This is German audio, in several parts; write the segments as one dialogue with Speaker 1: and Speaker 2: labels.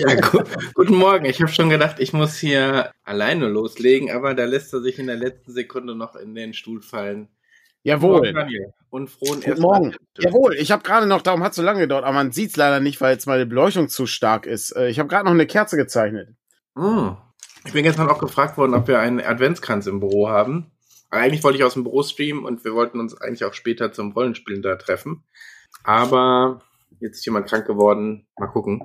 Speaker 1: Ja, gu guten Morgen. Ich habe schon gedacht, ich muss hier alleine loslegen, aber da lässt er sich in der letzten Sekunde noch in den Stuhl fallen.
Speaker 2: Jawohl.
Speaker 1: Und frohen
Speaker 2: Guten Morgen. Jawohl, ich habe gerade noch, darum hat es so lange gedauert, aber man sieht es leider nicht, weil jetzt meine Beleuchtung zu stark ist. Äh, Ich habe gerade noch eine Kerze gezeichnet.
Speaker 1: Hm. Ich bin gestern auch gefragt worden, ob wir einen Adventskranz im Büro haben. Aber Eigentlich wollte ich aus dem Büro streamen und wir wollten uns eigentlich auch später zum Rollenspielen da treffen. Aber jetzt ist jemand krank geworden. Mal gucken.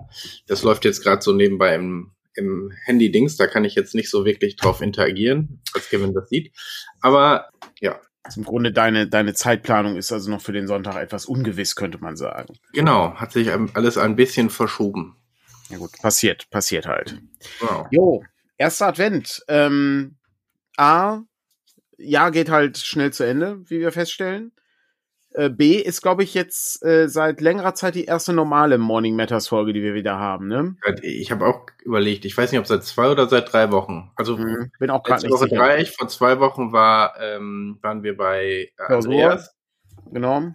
Speaker 1: Das läuft jetzt gerade so nebenbei im, im Handy-Dings. Da kann ich jetzt nicht so wirklich drauf interagieren, als Kevin das sieht. Aber ja,
Speaker 2: Im Grunde deine, deine Zeitplanung ist also noch für den Sonntag etwas ungewiss, könnte man sagen.
Speaker 1: genau. Hat sich alles ein bisschen verschoben.
Speaker 2: Ja gut, passiert, passiert halt.
Speaker 1: Wow.
Speaker 2: Jo, erster Advent. Ähm, A, ja, geht halt schnell zu Ende, wie wir feststellen. Äh, B ist, glaube ich, jetzt äh, seit längerer Zeit die erste normale Morning Matters Folge, die wir wieder haben, ne?
Speaker 1: Ich habe auch überlegt, ich weiß nicht, ob seit zwei oder seit drei Wochen. Also
Speaker 2: Mhm. Bin auch gerade nicht
Speaker 1: Woche
Speaker 2: sicher.
Speaker 1: drei, vor zwei Wochen war, ähm, waren wir bei äh. Andreas.
Speaker 2: Genau.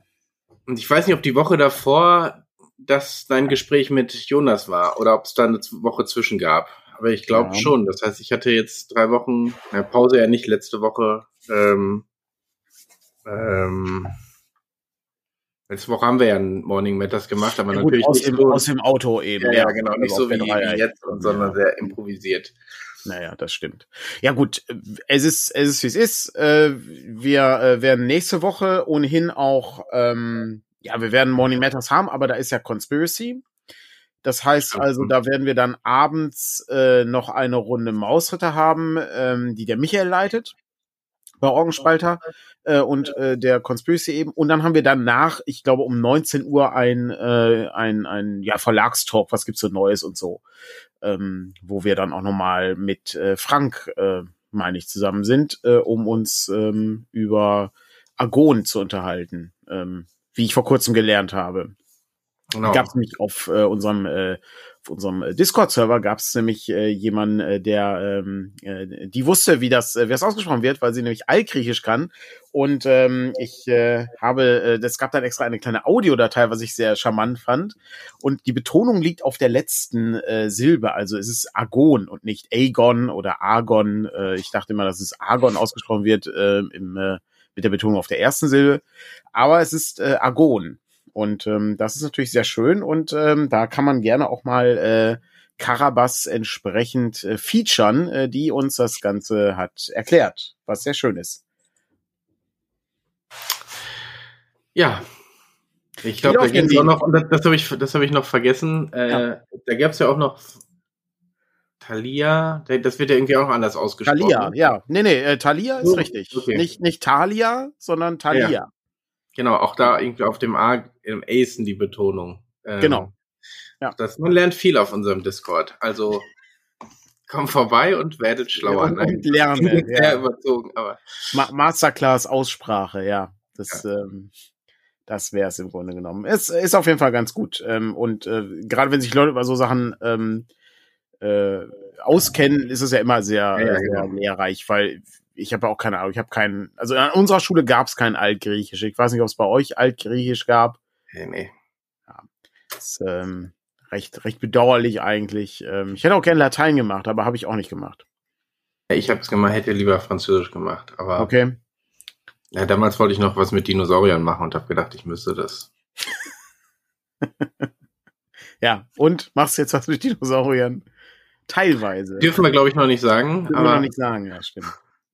Speaker 1: Und ich weiß nicht, ob die Woche davor das dein Gespräch mit Jonas war oder ob es da eine Woche zwischen gab. Aber ich glaube
Speaker 2: Ja.
Speaker 1: schon. Das heißt, ich hatte jetzt drei Wochen, na, Pause ja nicht, letzte Woche. Ähm, ähm, letzte Woche haben wir ja ein Morning Matters gemacht, aber
Speaker 2: Ja, gut,
Speaker 1: natürlich
Speaker 2: aus,
Speaker 1: nicht
Speaker 2: dem,
Speaker 1: so,
Speaker 2: aus dem Auto eben.
Speaker 1: ja, ja, genau, nicht
Speaker 2: Also
Speaker 1: so
Speaker 2: auf der
Speaker 1: wie, wie jetzt, sondern sehr improvisiert.
Speaker 2: Naja, das stimmt. Ja gut, es ist, es ist wie es ist. Äh, Wir äh, werden nächste Woche ohnehin auch, ähm, ja, wir werden Morning Matters haben, aber da ist ja Conspiracy. Das heißt also, da werden wir dann abends äh, noch eine Runde Mausritter haben, ähm, die der Michael leitet bei Orgenspalter äh, und äh, der Conspiracy eben. Und dann haben wir danach, ich glaube, um 19 Uhr ein, äh, ein, ein ja, Verlagstalk, was gibt's so Neues und so ähm, wo wir dann auch nochmal mit äh, Frank, äh, meine ich, zusammen sind, äh, um uns ähm, über Argon zu unterhalten, ähm, wie ich vor kurzem gelernt habe.
Speaker 1: Genau.
Speaker 2: Gab es nämlich auf äh, unserem äh, auf unserem äh, Discord-Server gab es nämlich äh, jemanden, äh, der ähm, äh, die wusste, wie das äh, wie das ausgesprochen wird, weil sie nämlich Altgriechisch kann. Und ähm, ich äh, habe, äh, das gab dann extra eine kleine Audiodatei, was ich sehr charmant fand. Und die Betonung liegt auf der letzten äh, Silbe, also es ist Agon und nicht Agon oder Argon. Äh, ich dachte immer, dass es Argon ausgesprochen wird äh, im, äh, mit der Betonung auf der ersten Silbe, aber es ist äh, Agon. Und ähm, das ist natürlich sehr schön und ähm, da kann man gerne auch mal äh, Karabas entsprechend äh, featuren, äh, die uns das Ganze hat erklärt, was sehr schön ist.
Speaker 1: Ja. Ich glaube, da gibt's
Speaker 2: den
Speaker 1: auch noch, das, das habe ich, das habe ich noch vergessen. Äh,
Speaker 2: Ja.
Speaker 1: Da gab es ja auch noch Thalia, das wird ja irgendwie auch anders ausgesprochen.
Speaker 2: Thalia, ja. Nee, nee, äh, Thalia ist
Speaker 1: Oh,
Speaker 2: richtig.
Speaker 1: okay.
Speaker 2: Nicht, nicht Thalia, sondern Thalia.
Speaker 1: Genau, auch da irgendwie auf dem A, im Acen die Betonung. Ähm,
Speaker 2: Genau. Ja.
Speaker 1: Das, man lernt viel auf unserem Discord. Also komm vorbei und werdet schlauer.
Speaker 2: Und,
Speaker 1: Nein,
Speaker 2: und lernen. ja.
Speaker 1: überzogen, aber
Speaker 2: Ma Masterclass Aussprache, ja. Das, ähm, das wäre es im Grunde genommen. Es ist auf jeden Fall ganz gut. Ähm, und äh, gerade wenn sich Leute über so Sachen ähm, äh, auskennen, ist es ja immer sehr,
Speaker 1: Ja, ja,
Speaker 2: sehr
Speaker 1: genau.
Speaker 2: lehrreich, weil ich habe auch keine Ahnung, ich habe keinen, also an unserer Schule gab es kein Altgriechisch. Ich weiß nicht, ob es bei euch Altgriechisch gab.
Speaker 1: nee, nee.
Speaker 2: Das ist ähm, recht, recht bedauerlich eigentlich. Ähm, ich hätte auch gerne Latein gemacht, aber habe ich auch nicht gemacht.
Speaker 1: Ich habe es gemacht, hätte lieber Französisch gemacht. Aber
Speaker 2: Okay.
Speaker 1: ja, damals wollte ich noch was mit Dinosauriern machen und habe gedacht, ich müsste das.
Speaker 2: Ja, und machst jetzt was mit Dinosauriern? Teilweise.
Speaker 1: Dürfen wir, glaube ich, noch nicht sagen.
Speaker 2: Dürfen wir
Speaker 1: aber
Speaker 2: noch nicht sagen, ja, stimmt.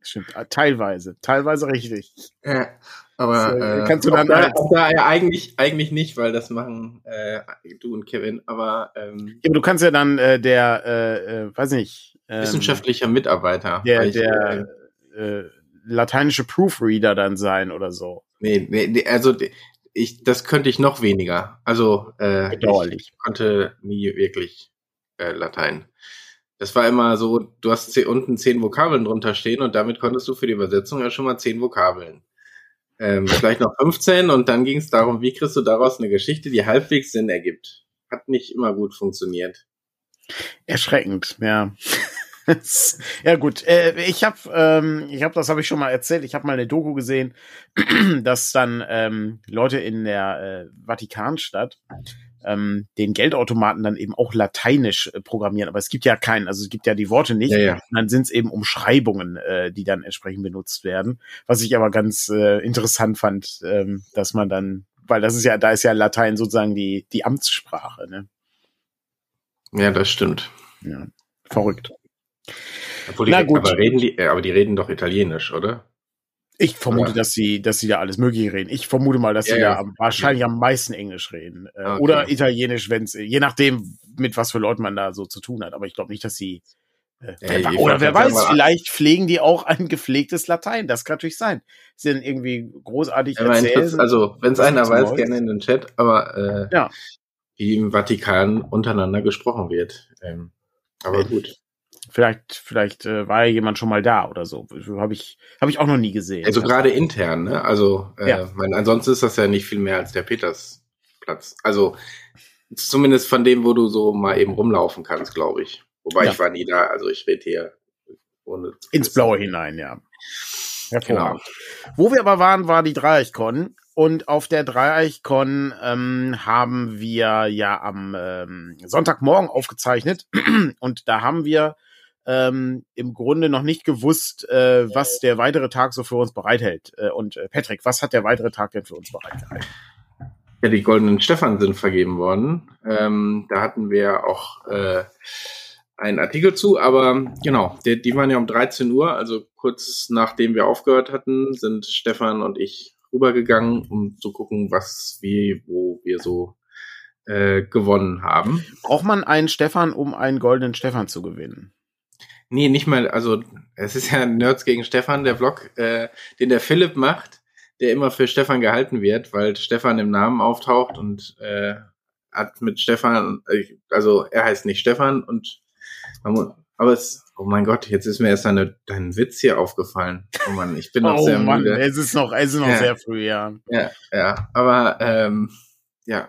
Speaker 2: Stimmt, äh, teilweise. Teilweise richtig.
Speaker 1: Ja, aber
Speaker 2: Das, äh, kannst du dann
Speaker 1: da, auch da ja eigentlich eigentlich nicht, weil das machen äh, du und Kevin, aber ähm,
Speaker 2: Ja, aber du kannst ja dann äh, der, äh, äh, weiß nicht, ähm,
Speaker 1: wissenschaftlicher Mitarbeiter.
Speaker 2: der,
Speaker 1: ich,
Speaker 2: der
Speaker 1: äh,
Speaker 2: äh, lateinische Proofreader dann sein oder so.
Speaker 1: nee, nee, nee, also ich das könnte ich noch weniger. Also äh,
Speaker 2: Bedauerlich.
Speaker 1: ich konnte nie wirklich äh, Latein. Das war immer so, du hast zehn, unten zehn Vokabeln drunter stehen und damit konntest du für die Übersetzung ja schon mal zehn Vokabeln. Ähm, vielleicht noch 15 und dann ging es darum, wie kriegst du daraus eine Geschichte, die halbwegs Sinn ergibt. Hat nicht immer gut funktioniert.
Speaker 2: Erschreckend, ja. ja gut, äh, ich habe, ähm, ich habe, das habe ich schon mal erzählt. Ich habe mal eine Doku gesehen, dass dann ähm, Leute in der äh, Vatikanstadt ähm, den Geldautomaten dann eben auch lateinisch äh, programmieren. Aber es gibt ja keinen, also es gibt ja die Worte nicht.
Speaker 1: Ja, ja.
Speaker 2: Und dann sind es eben Umschreibungen, äh, die dann entsprechend benutzt werden. Was ich aber ganz äh, interessant fand, ähm, dass man dann, weil das ist ja, da ist ja Latein sozusagen die, die Amtssprache, ne?
Speaker 1: Ja, das stimmt.
Speaker 2: Ja, verrückt.
Speaker 1: Obwohl die,
Speaker 2: Na gut.
Speaker 1: Aber, reden äh, aber die reden doch Italienisch, oder?
Speaker 2: Ich vermute,
Speaker 1: Ja.
Speaker 2: dass sie, dass sie da alles Mögliche reden. Ich vermute mal, dass
Speaker 1: Ja,
Speaker 2: sie
Speaker 1: ja.
Speaker 2: da wahrscheinlich am meisten Englisch reden. Äh,
Speaker 1: Okay.
Speaker 2: Oder Italienisch, wenn's, je nachdem, mit was für Leuten man da so zu tun hat. Aber ich glaube nicht, dass sie. Äh,
Speaker 1: Ja,
Speaker 2: wer- oder wer weiß, vielleicht pflegen die auch ein gepflegtes Latein. Das kann natürlich sein. Sie sind irgendwie großartig erzählen.
Speaker 1: interess- also, wenn es einer weiß,
Speaker 2: Neues?
Speaker 1: gerne in den Chat, aber äh,
Speaker 2: Ja.
Speaker 1: wie im Vatikan untereinander gesprochen wird. Ähm, aber
Speaker 2: Äh,
Speaker 1: gut.
Speaker 2: Vielleicht, vielleicht äh, war ja jemand schon mal da oder so. Habe ich, habe ich auch noch nie gesehen.
Speaker 1: Also gerade intern, ne? Also, äh,
Speaker 2: Ja.
Speaker 1: mein, ansonsten ist das ja nicht viel mehr als der Petersplatz. Also zumindest von dem, wo du so mal eben rumlaufen kannst, glaube ich. Wobei
Speaker 2: Ja.
Speaker 1: ich war nie da, also ich rede hier ohne
Speaker 2: Ins. Blaue hinein, ja. Hervorragend.
Speaker 1: Genau.
Speaker 2: Wo wir aber waren, war die Dreieichkon. Und auf der Dreieichkon ähm, haben wir ja am ähm, Sonntagmorgen aufgezeichnet. Und da haben wir ähm, im Grunde noch nicht gewusst, äh, was der weitere Tag so für uns bereithält. Äh, und äh, Patrick, was hat der weitere Tag denn für uns bereitgehalten?
Speaker 1: Ja, die goldenen Stefan sind vergeben worden. Ähm, da hatten wir auch äh, einen Artikel zu, aber genau, die, die waren ja um 13 Uhr, also kurz nachdem wir aufgehört hatten, sind Stefan und ich rübergegangen, um zu gucken, was, wie, wo wir so äh, gewonnen haben.
Speaker 2: Braucht man einen Stefan, um einen goldenen Stefan zu gewinnen?
Speaker 1: Nee, nicht mal, also es ist ja Nerds gegen Stefan, der Vlog, äh, den der Philipp macht, der immer für Stefan gehalten wird, weil Stefan im Namen auftaucht und äh, hat mit Stefan, äh, also er heißt nicht Stefan und aber es, oh mein Gott, jetzt ist mir erst deine, dein Witz hier aufgefallen. Oh Mann, ich bin noch
Speaker 2: oh
Speaker 1: sehr
Speaker 2: Mann,
Speaker 1: müde.
Speaker 2: es ist noch, es ist noch
Speaker 1: Ja.
Speaker 2: sehr früh, ja.
Speaker 1: Ja, ja, aber ähm, ja,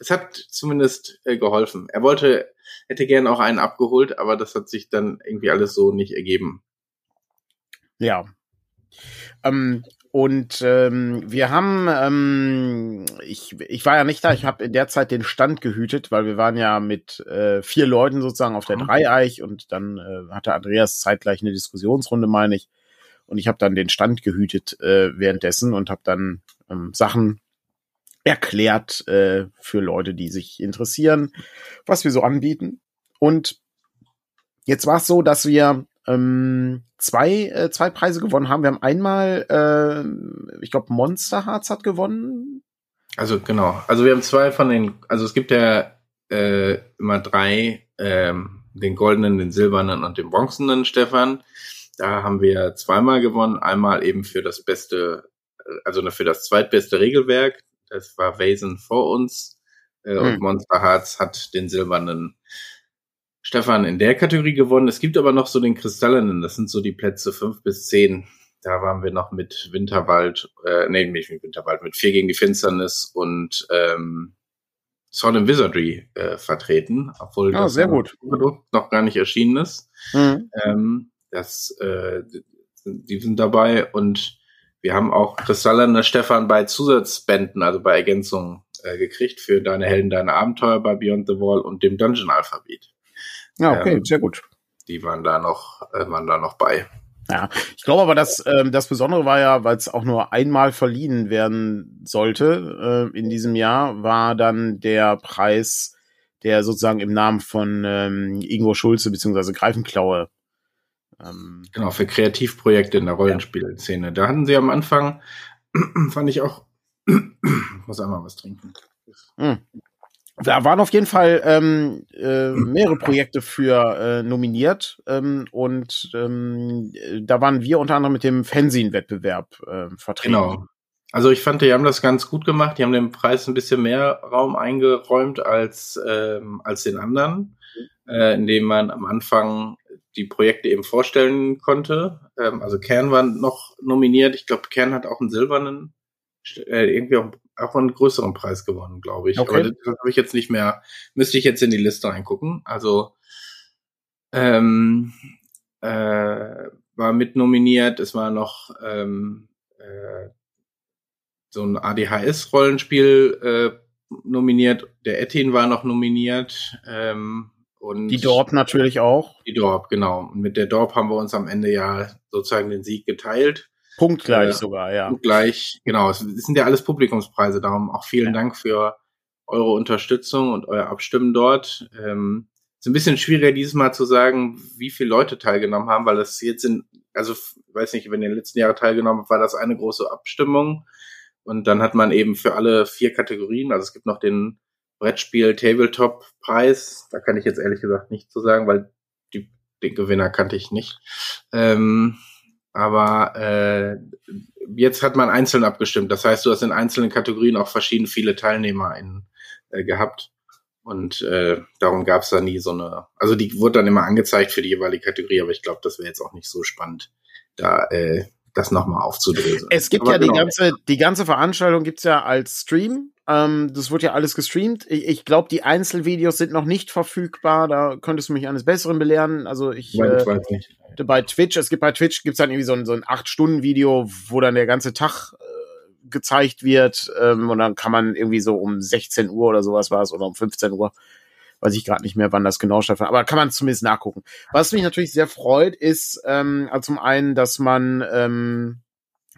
Speaker 1: es hat zumindest äh, geholfen. Er wollte, hätte gern auch einen abgeholt, aber das hat sich dann irgendwie alles so nicht ergeben.
Speaker 2: Ja. Ähm, und ähm, wir haben, ähm, ich, ich war ja nicht da, ich habe in der Zeit den Stand gehütet, weil wir waren ja mit äh, vier Leuten sozusagen auf der
Speaker 1: Mhm.
Speaker 2: Dreieich und dann äh, hatte Andreas zeitgleich eine Diskussionsrunde, meine ich. Und ich habe dann den Stand gehütet äh, währenddessen und habe dann ähm, Sachen erklärt äh, für Leute, die sich interessieren, was wir so anbieten. Und jetzt war es so, dass wir ähm, zwei, äh, zwei Preise gewonnen haben. Wir haben einmal, äh, ich glaube, Monster Hearts hat gewonnen.
Speaker 1: Also genau. Also wir haben zwei von den, also es gibt ja äh, immer drei, ähm, den goldenen, den silbernen und den bronzenen Stefan. Da haben wir zweimal gewonnen. Einmal eben für das beste, also für das zweitbeste Regelwerk. Das war Vasen vor uns. Äh,
Speaker 2: Hm.
Speaker 1: Und Monster Hearts hat den silbernen Stefan in der Kategorie gewonnen. Es gibt aber noch so den kristallenen. Das sind so die Plätze fünf bis zehn. Da waren wir noch mit Winterwald, äh, nee, nicht mit Winterwald, mit Vier gegen die Finsternis und ähm, Sword and Wizardry äh, vertreten, obwohl
Speaker 2: Ah,
Speaker 1: das
Speaker 2: sehr gut.
Speaker 1: Produkt noch gar nicht erschienen ist. Ähm, das, äh, die sind dabei und wir haben auch kristallene Stefan bei Zusatzbänden, also bei Ergänzungen äh, gekriegt für Deine Helden, Deine Abenteuer bei Beyond the Wall und dem Dungeon Alphabet.
Speaker 2: Ja, okay,
Speaker 1: Ähm,
Speaker 2: sehr gut.
Speaker 1: Die waren da noch, äh, waren da noch bei.
Speaker 2: Ja, ich glaube aber, dass ähm, das Besondere war ja, weil es auch nur einmal verliehen werden sollte äh, in diesem Jahr, war dann der Preis, der sozusagen im Namen von ähm, Ingo Schulze beziehungsweise Greifenklaue ähm,
Speaker 1: Genau, für Kreativprojekte in der Rollenspielszene. Da hatten sie am Anfang, fand ich auch, ich muss einmal was trinken.
Speaker 2: Da waren auf jeden Fall ähm, äh, mehrere Projekte für äh, nominiert ähm, und ähm, äh, da waren wir unter anderem mit dem Fanzine-Wettbewerb äh, vertreten.
Speaker 1: Genau. Also ich fand, die haben das ganz gut gemacht. Die haben dem Preis ein bisschen mehr Raum eingeräumt als, ähm, als den anderen, äh, indem man am Anfang die Projekte eben vorstellen konnte. Ähm, also Kern war noch nominiert. Ich glaube, Kern hat auch einen silbernen, äh, irgendwie auch, auch einen größeren Preis gewonnen, glaube ich.
Speaker 2: Okay.
Speaker 1: Aber das, das habe ich jetzt nicht mehr, müsste ich jetzt in die Liste reingucken. Also ähm, äh, war mit nominiert. Es war noch ähm, äh, so ein ADHS-Rollenspiel äh, nominiert, der Ettin war noch nominiert. Ähm, und
Speaker 2: die Dorp natürlich auch.
Speaker 1: Die Dorp, genau. Und mit der Dorp haben wir uns am Ende ja sozusagen den Sieg geteilt.
Speaker 2: Punktgleich äh, sogar, ja.
Speaker 1: Punktgleich, genau. Es sind ja alles Publikumspreise, darum auch vielen ja. Dank für eure Unterstützung und euer Abstimmen dort. Ähm, ist ein bisschen schwieriger dieses Mal zu sagen, wie viele Leute teilgenommen haben, weil das jetzt sind, also weiß nicht, wenn ihr in den letzten Jahren teilgenommen habt, war das eine große Abstimmung. Und dann hat man eben für alle vier Kategorien, also es gibt noch den Brettspiel Tabletop Preis, da kann ich jetzt ehrlich gesagt nicht zu sagen, weil die, den Gewinner kannte ich nicht. Ähm, aber äh, jetzt hat man einzeln abgestimmt. Das heißt, du hast in einzelnen Kategorien auch verschieden viele Teilnehmer in, äh, gehabt. Und äh, darum gab es da nie so eine, also die wurde dann immer angezeigt für die jeweilige Kategorie, aber ich glaube, das wäre jetzt auch nicht so spannend, da äh, das nochmal aufzudröseln.
Speaker 2: Es gibt aber ja genau. die ganze, die ganze Veranstaltung gibt's ja als Stream. Ähm, das wird ja alles gestreamt. Ich, ich glaube, die Einzelvideos sind noch nicht verfügbar. Da könntest du mich eines Besseren belehren. Also ich,
Speaker 1: Nein, ich äh, weiß nicht.
Speaker 2: bei Twitch, es gibt bei Twitch gibt's dann irgendwie so ein, so ein acht Stunden Video, wo dann der ganze Tag äh, gezeigt wird. Ähm, und dann kann man irgendwie so um 16 Uhr oder sowas war es oder um 15 Uhr. Weiß ich gerade nicht mehr, wann das genau stattfindet. Aber kann man zumindest nachgucken. Was mich natürlich sehr freut, ist ähm, also zum einen, dass man ähm,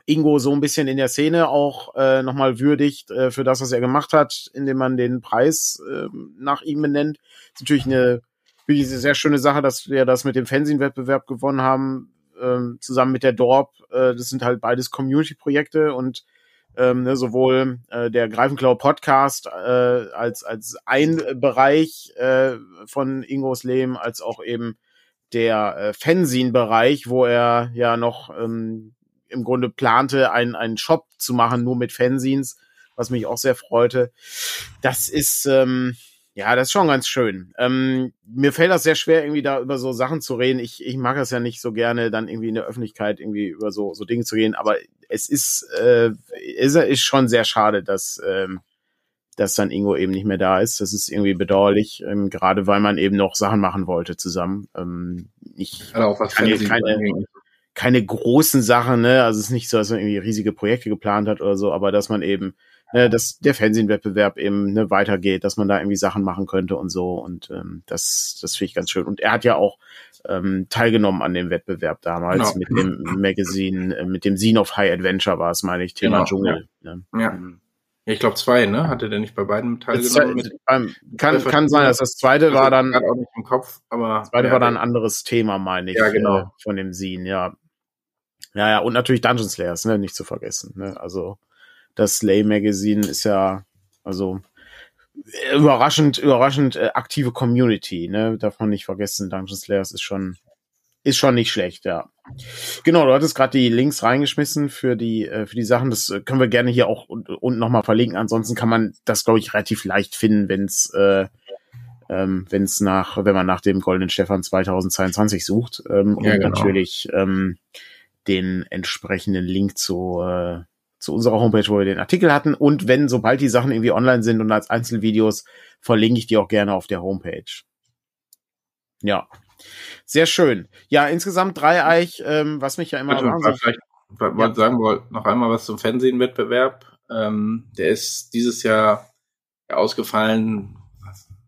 Speaker 2: Ingo so ein bisschen in der Szene auch äh, nochmal würdigt äh, für das, was er gemacht hat, indem man den Preis äh, nach ihm benennt. Ist natürlich eine wirklich eine sehr schöne Sache, dass wir das mit dem Fernsehwettbewerb gewonnen haben, ähm, zusammen mit der Dorp. Äh, das sind halt beides Community-Projekte und ähm, ne, sowohl äh, der Greifenklau Podcast äh, als als ein Bereich äh, von Ingos Leben als auch eben der äh, Fanzine-Bereich, wo er ja noch ähm, im Grunde plante, einen, einen Shop zu machen, nur mit Fanzines, was mich auch sehr freute. Das ist, ähm, ja, das ist schon ganz schön. Ähm, mir fällt das sehr schwer, irgendwie da über so Sachen zu reden. Ich, ich mag es ja nicht so gerne, dann irgendwie in der Öffentlichkeit irgendwie über so, so Dinge zu gehen, aber es ist, äh, ist, ist schon sehr schade, dass, ähm, dass dann Ingo eben nicht mehr da ist. Das ist irgendwie bedauerlich, ähm, gerade weil man eben noch Sachen machen wollte zusammen. Ähm, ich
Speaker 1: ja, kann
Speaker 2: jetzt keine, keine großen Sachen, ne? Also es ist nicht so, dass man irgendwie riesige Projekte geplant hat oder so, aber dass man eben äh, dass der Fernsehwettbewerb eben ne, weitergeht, dass man da irgendwie Sachen machen könnte und so. Und ähm, das, das finde ich ganz schön. Und er hat ja auch ähm, teilgenommen an dem Wettbewerb damals genau. mit dem Magazine, äh, mit dem Scene of High Adventure war es, meine ich, Thema genau, Dschungel.
Speaker 1: Ja. Ne? ja. Mhm. Ja, ich glaube zwei, ne? Hatte der nicht bei beiden teilgenommen? Mit
Speaker 2: ähm, kann kann sein, dass das zweite war dann
Speaker 1: auch nicht im Kopf, aber
Speaker 2: das zweite ja, war dann ein anderes Thema, meine ich,
Speaker 1: ja, genau. Äh,
Speaker 2: von dem Scene, ja. Ja, ja, und natürlich Dungeon Slayers, ne, nicht zu vergessen, ne? Also das Slay Magazine ist ja, also überraschend, überraschend äh, aktive Community, ne? Darf man nicht vergessen. Dungeon Slayers ist schon, ist schon nicht schlecht, ja. Genau, du hattest gerade die Links reingeschmissen für die, äh, für die Sachen. Das äh, können wir gerne hier auch unten nochmal verlinken. Ansonsten kann man das, glaube ich, relativ leicht finden, wenn es äh, ähm, wenn es nach, wenn man nach dem Goldenen Stefan 2022 sucht ähm, ja, und genau. natürlich ähm, den entsprechenden Link zu äh, zu unserer Homepage, wo wir den Artikel hatten. Und wenn, sobald die Sachen irgendwie online sind und als Einzelvideos, verlinke ich die auch gerne auf der Homepage. Ja. Sehr schön. Ja, insgesamt Dreieich, ähm, was mich ja immer
Speaker 1: Warte, wahnsinnig... Vielleicht ja. sagen wir noch einmal was zum Fernsehenwettbewerb. Ähm, der ist dieses Jahr ausgefallen.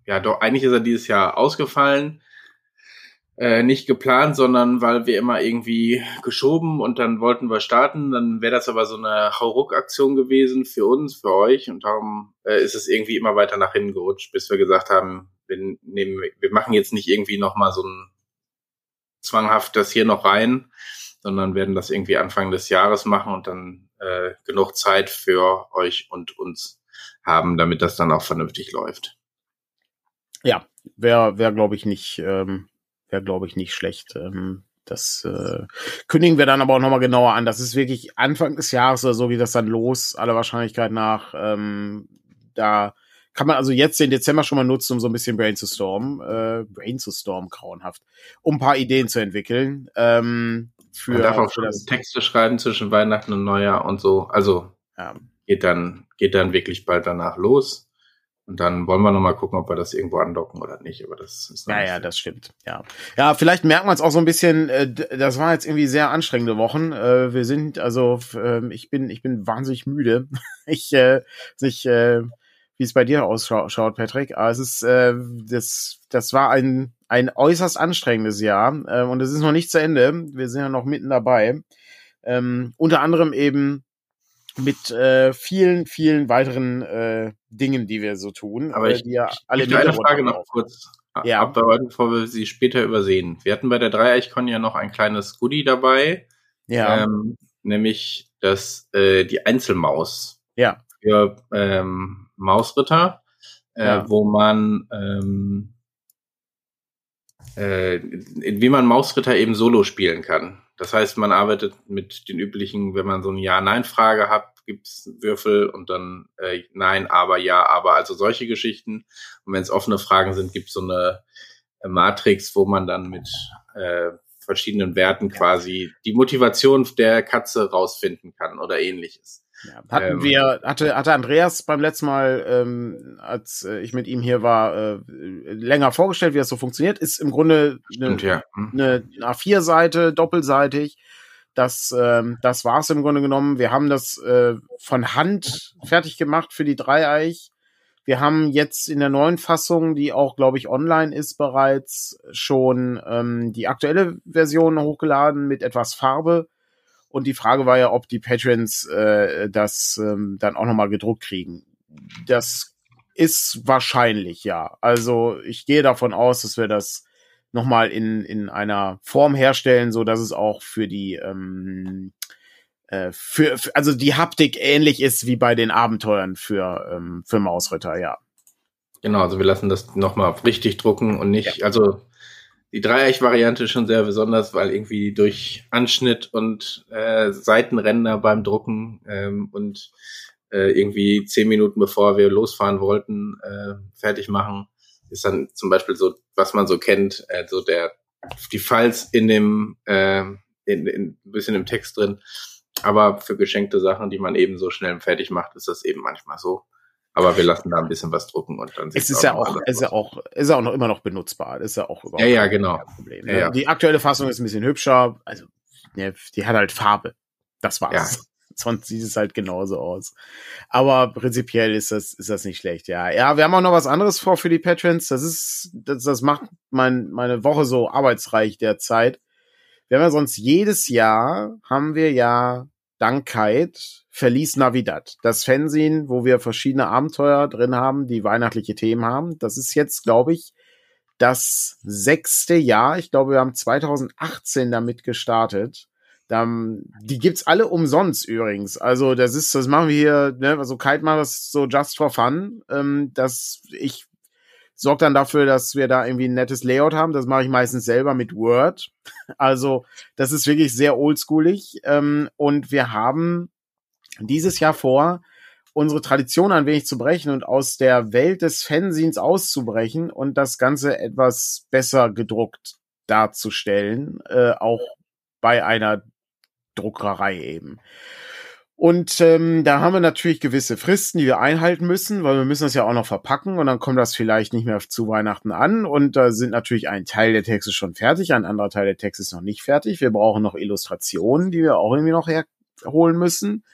Speaker 1: Ja, doch, eigentlich ist er dieses Jahr ausgefallen äh, nicht geplant, sondern weil wir immer irgendwie geschoben und dann wollten wir starten. Dann wäre das aber so eine Hauruck-Aktion gewesen für uns, für euch und darum äh, ist es irgendwie immer weiter nach hinten gerutscht, bis wir gesagt haben, wir, nehmen, wir machen jetzt nicht irgendwie nochmal so ein zwanghaft das hier noch rein, sondern werden das irgendwie Anfang des Jahres machen und dann äh, genug Zeit für euch und uns haben, damit das dann auch vernünftig läuft.
Speaker 2: Ja, wäre, wär, glaube ich, nicht, ähm, wäre, glaube ich, nicht schlecht. Ähm, das äh, kündigen wir dann aber auch nochmal genauer an. Das ist wirklich Anfang des Jahres oder so geht das dann los, aller Wahrscheinlichkeit nach. Ähm, da kann man also jetzt den Dezember schon mal nutzen, um so ein bisschen Brain zu stormen, äh, Brain zu stormen, grauenhaft, um ein paar Ideen zu entwickeln. Ähm,
Speaker 1: für, man darf auch schon das Texte schreiben zwischen Weihnachten und Neujahr und so. Also ja. geht dann geht dann wirklich bald danach los. Und dann wollen wir nochmal gucken, ob wir das irgendwo andocken oder nicht. Aber das ist
Speaker 2: Ja, ja, das stimmt. Ja. Ja, vielleicht merkt man es auch so ein bisschen, äh, das war jetzt irgendwie sehr anstrengende Wochen. Äh, wir sind, also äh, ich bin, ich bin wahnsinnig müde. ich, äh, ich äh, wie es bei dir ausschaut, Patrick. Aber es ist, äh, das, das war ein, ein äußerst anstrengendes Jahr äh, und es ist noch nicht zu Ende. Wir sind ja noch mitten dabei. Ähm, unter anderem eben mit äh, vielen, vielen weiteren äh, Dingen, die wir so tun.
Speaker 1: Aber ich,
Speaker 2: die ja
Speaker 1: alle ich eine Frage noch kurz ja. abbereiten, bevor wir sie später übersehen. Wir hatten bei der Dreieichkon ja noch ein kleines Goodie dabei. Ja. Ähm, nämlich das, äh, die Einzelmaus.
Speaker 2: Ja.
Speaker 1: Für ähm, Mausritter, äh, ja. wo man ähm, äh, wie man Mausritter eben solo spielen kann. Das heißt, man arbeitet mit den üblichen, wenn man so eine Ja-Nein-Frage hat, gibt's Würfel und dann äh, Nein, aber ja, aber also solche Geschichten. Und wenn es offene Fragen sind, gibt's so eine äh, Matrix, wo man dann mit äh, verschiedenen Werten quasi die Motivation der Katze rausfinden kann oder ähnliches.
Speaker 2: Ja, hatten ähm, wir, hatte, hatte Andreas beim letzten Mal, ähm, als äh, ich mit ihm hier war, äh, länger vorgestellt, wie das so funktioniert. Ist im Grunde eine, ja. hm. eine A4-Seite, doppelseitig. Das, ähm, das war's im Grunde genommen. Wir haben das äh, von Hand fertig gemacht für die Dreieich. Wir haben jetzt in der neuen Fassung, die auch, glaube ich, online ist, bereits schon ähm, die aktuelle Version hochgeladen mit etwas Farbe und die Frage war ja, ob die Patrons äh, das ähm, dann auch nochmal gedruckt kriegen. Das ist wahrscheinlich, ja. Also ich gehe davon aus, dass wir das nochmal in, in einer Form herstellen, so dass es auch für die ähm, äh, für, für also die Haptik ähnlich ist wie bei den Abenteuern für ähm, für Mausritter, ja.
Speaker 1: Genau, also wir lassen das nochmal richtig drucken und nicht, ja. also die Dreieich-Variante ist schon sehr besonders, weil irgendwie durch Anschnitt und äh, Seitenränder beim Drucken ähm, und äh, irgendwie zehn Minuten bevor wir losfahren wollten, äh, fertig machen, ist dann zum Beispiel so, was man so kennt, äh, so der die Files in dem äh, in, in, ein bisschen im Text drin. Aber für geschenkte Sachen, die man eben so schnell fertig macht, ist das eben manchmal so. Aber wir lassen da ein bisschen was drucken und dann
Speaker 2: es ist ja auch, ist ja auch, ist ja auch noch immer noch benutzbar. Das ist ja auch
Speaker 1: überhaupt ja, ja, genau. kein
Speaker 2: Problem. Ne? Ja, ja. Die aktuelle Fassung ist ein bisschen hübscher. Also, ja, die hat halt Farbe. Das war's. Ja. Sonst sieht es halt genauso aus. Aber prinzipiell ist das, ist das nicht schlecht, ja. Ja, wir haben auch noch was anderes vor für die Patrons. Das ist, das, das macht mein, meine Woche so arbeitsreich derzeit. Wir haben ja sonst jedes Jahr haben wir ja Dankheit verließ Navidad. Das Fernsehen, wo wir verschiedene Abenteuer drin haben, die weihnachtliche Themen haben. Das ist jetzt, glaube ich, das sechste Jahr. Ich glaube, wir haben 2018 damit gestartet. die gibt's alle umsonst übrigens. Also das ist, das machen wir hier, ne, also Kite macht das so just for fun. Ähm, dass ich sorge dann dafür, dass wir da irgendwie ein nettes Layout haben. Das mache ich meistens selber mit Word. Also das ist wirklich sehr oldschoolig. Ähm, und wir haben dieses Jahr vor, unsere Tradition ein wenig zu brechen und aus der Welt des Fanzines auszubrechen und das Ganze etwas besser gedruckt darzustellen, äh, auch bei einer Druckerei eben. Und ähm, da haben wir natürlich gewisse Fristen, die wir einhalten müssen, weil wir müssen das ja auch noch verpacken und dann kommt das vielleicht nicht mehr zu Weihnachten an. Und da sind natürlich ein Teil der Texte schon fertig, ein anderer Teil der Texte ist noch nicht fertig. Wir brauchen noch Illustrationen, die wir auch irgendwie noch herholen müssen.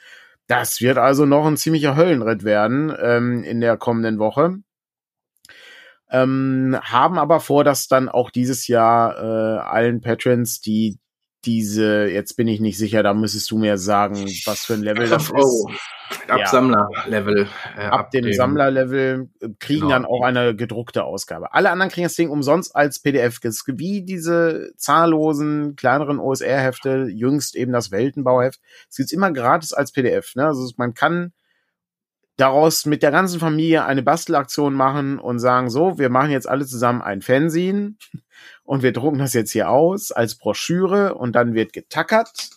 Speaker 2: Das wird also noch ein ziemlicher Höllenritt werden ähm, in der kommenden Woche. Ähm, haben aber vor, dass dann auch dieses Jahr äh, allen Patrons, die diese, jetzt bin ich nicht sicher, da müsstest du mir sagen, was für ein Level das ist.
Speaker 1: Ab ja. Sammlerlevel.
Speaker 2: Äh, ab, ab, dem, dem Sammlerlevel kriegen genau. dann auch eine gedruckte Ausgabe. Alle anderen kriegen das Ding umsonst als PDF. Wie diese zahllosen kleineren OSR-Hefte, jüngst eben das Weltenbauheft. Es gibt's immer gratis als PDF. Ne? Also man kann daraus mit der ganzen Familie eine Bastelaktion machen und sagen, so, wir machen jetzt alle zusammen ein Fanzine und wir drucken das jetzt hier aus als Broschüre und dann wird getackert.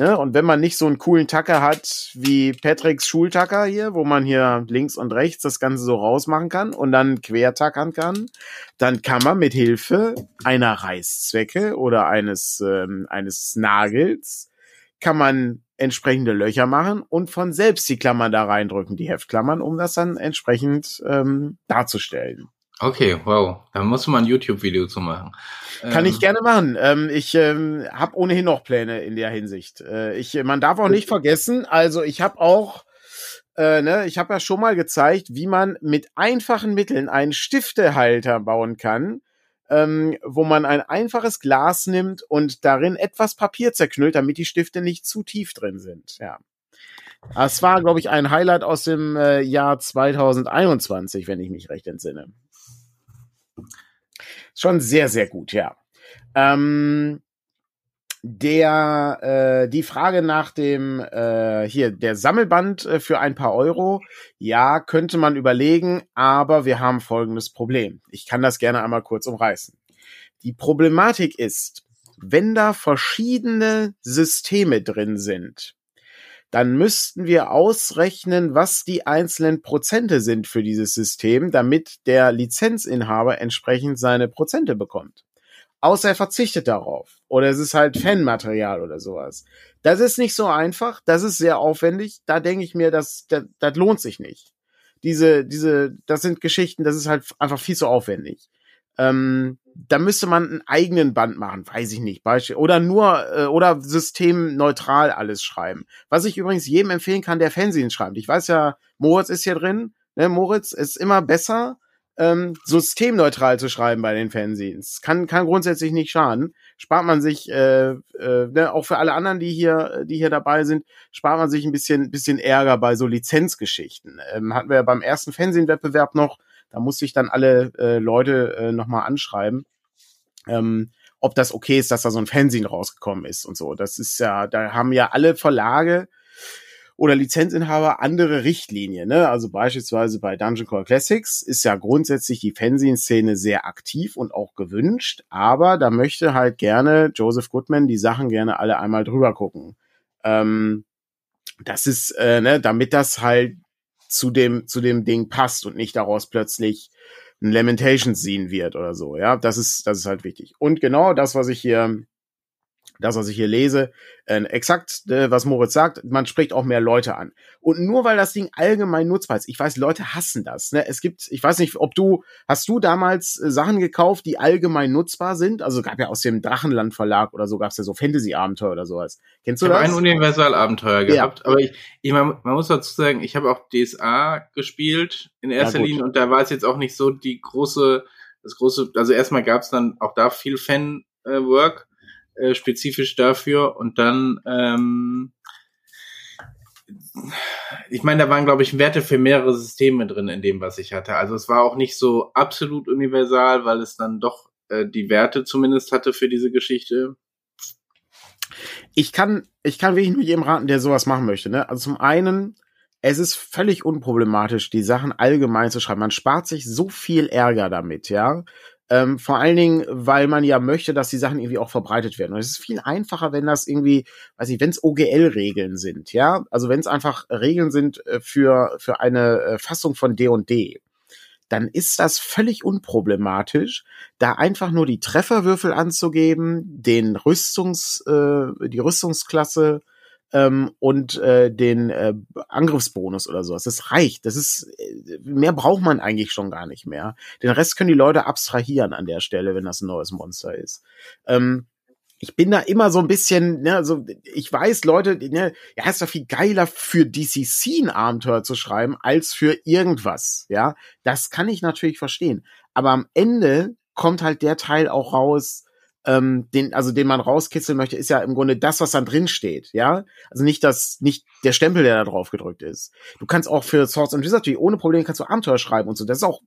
Speaker 2: Ja, und wenn man nicht so einen coolen Tacker hat wie Patricks Schultacker hier, wo man hier links und rechts das Ganze so rausmachen kann und dann quertackern kann, dann kann man mit Hilfe einer Reißzwecke oder eines, ähm, eines Nagels kann man entsprechende Löcher machen und von selbst die Klammern da reindrücken, die Heftklammern, um das dann entsprechend ähm, darzustellen.
Speaker 1: Okay, wow. Da muss man ein YouTube-Video zu machen.
Speaker 2: Kann ähm, ich gerne machen. Ähm, ich ähm, habe ohnehin noch Pläne in der Hinsicht. Äh, ich, man darf auch nicht vergessen, also ich habe auch äh, ne, ich habe ja schon mal gezeigt, wie man mit einfachen Mitteln einen Stiftehalter bauen kann, ähm, wo man ein einfaches Glas nimmt und darin etwas Papier zerknüllt, damit die Stifte nicht zu tief drin sind. Ja. Das war, glaube ich, ein Highlight aus dem äh, Jahr 2021, wenn ich mich recht entsinne. Schon sehr, sehr gut, ja. Ähm, der äh, die Frage nach dem äh, hier der Sammelband äh, für ein paar Euro, ja, könnte man überlegen, aber wir haben folgendes Problem. Ich kann das gerne einmal kurz umreißen. Die Problematik ist, wenn da verschiedene Systeme drin sind, dann müssten wir ausrechnen, was die einzelnen Prozente sind für dieses System, damit der Lizenzinhaber entsprechend seine Prozente bekommt. Außer er verzichtet darauf. Oder es ist halt Fanmaterial oder sowas. Das ist nicht so einfach, das ist sehr aufwendig. Da denke ich mir, das, das, das lohnt sich nicht. Diese, diese, das sind Geschichten, das ist halt einfach viel zu aufwendig. Ähm, da müsste man einen eigenen Band machen, weiß ich nicht, Beispiel oder nur äh, oder systemneutral alles schreiben. Was ich übrigens jedem empfehlen kann, der Fernsehen schreibt. Ich weiß ja, Moritz ist hier drin. Ne, Moritz ist immer besser, ähm, systemneutral zu schreiben bei den Fanzines. Kann, kann grundsätzlich nicht schaden. Spart man sich, äh, äh, ne, auch für alle anderen, die hier, die hier dabei sind, spart man sich ein bisschen, bisschen Ärger bei so Lizenzgeschichten. Ähm, hatten wir ja beim ersten Fernsehwettbewerb noch, da musste ich dann alle äh, Leute äh, nochmal anschreiben. Ähm, ob das okay ist, dass da so ein Fernsehen rausgekommen ist und so. Das ist ja, da haben ja alle Verlage oder Lizenzinhaber andere Richtlinien. Ne? Also beispielsweise bei Dungeon Call Classics ist ja grundsätzlich die Fanzine-Szene sehr aktiv und auch gewünscht, aber da möchte halt gerne Joseph Goodman die Sachen gerne alle einmal drüber gucken. Ähm, das ist, äh, ne, damit das halt zu dem, zu dem Ding passt und nicht daraus plötzlich ein Lamentations Scene wird oder so, ja, das ist, das ist halt wichtig. Und genau das, was ich hier das, was ich hier lese, äh, exakt, äh, was Moritz sagt, man spricht auch mehr Leute an. Und nur weil das Ding allgemein nutzbar ist, ich weiß, Leute hassen das. Ne? Es gibt, ich weiß nicht, ob du, hast du damals äh, Sachen gekauft, die allgemein nutzbar sind? Also gab ja aus dem Drachenland Verlag oder so, gab es ja so Fantasy-Abenteuer oder sowas. Kennst du
Speaker 1: ich
Speaker 2: das?
Speaker 1: Ich habe ein Universal-Abenteuer gehabt, ja. aber ich, ich man, man muss dazu sagen, ich habe auch DSA gespielt in erster ja, Linie und da war es jetzt auch nicht so die große, das große, also erstmal gab es dann auch da viel Fan-Work äh, spezifisch dafür und dann ähm, ich meine, da waren, glaube ich, Werte für mehrere Systeme drin in dem, was ich hatte. Also es war auch nicht so absolut universal, weil es dann doch äh, die Werte zumindest hatte für diese Geschichte.
Speaker 2: Ich kann, ich kann wirklich nur jedem raten, der sowas machen möchte. Ne? Also zum einen, es ist völlig unproblematisch, die Sachen allgemein zu schreiben. Man spart sich so viel Ärger damit, ja. Ähm, vor allen Dingen, weil man ja möchte, dass die Sachen irgendwie auch verbreitet werden. Und es ist viel einfacher, wenn das irgendwie, weiß ich, wenn es OGL-Regeln sind, ja. Also wenn es einfach Regeln sind äh, für, für eine äh, Fassung von D und D dann ist das völlig unproblematisch, da einfach nur die Trefferwürfel anzugeben, den Rüstungs, äh, die Rüstungsklasse ähm, und äh, den äh, Angriffsbonus oder sowas. Das reicht. Das ist äh, mehr braucht man eigentlich schon gar nicht mehr. Den Rest können die Leute abstrahieren an der Stelle, wenn das ein neues Monster ist. Ähm, ich bin da immer so ein bisschen, ne, also ich weiß, Leute, ne, ja, ist doch viel geiler für DCC ein Abenteuer zu schreiben als für irgendwas, ja. Das kann ich natürlich verstehen. Aber am Ende kommt halt der Teil auch raus, ähm, den, also den man rauskitzeln möchte, ist ja im Grunde das, was dann drin steht, ja. Also nicht das, nicht der Stempel, der da drauf gedrückt ist. Du kannst auch für Swords and Wizardry ohne Probleme kannst du Abenteuer schreiben und so. Das ist auch,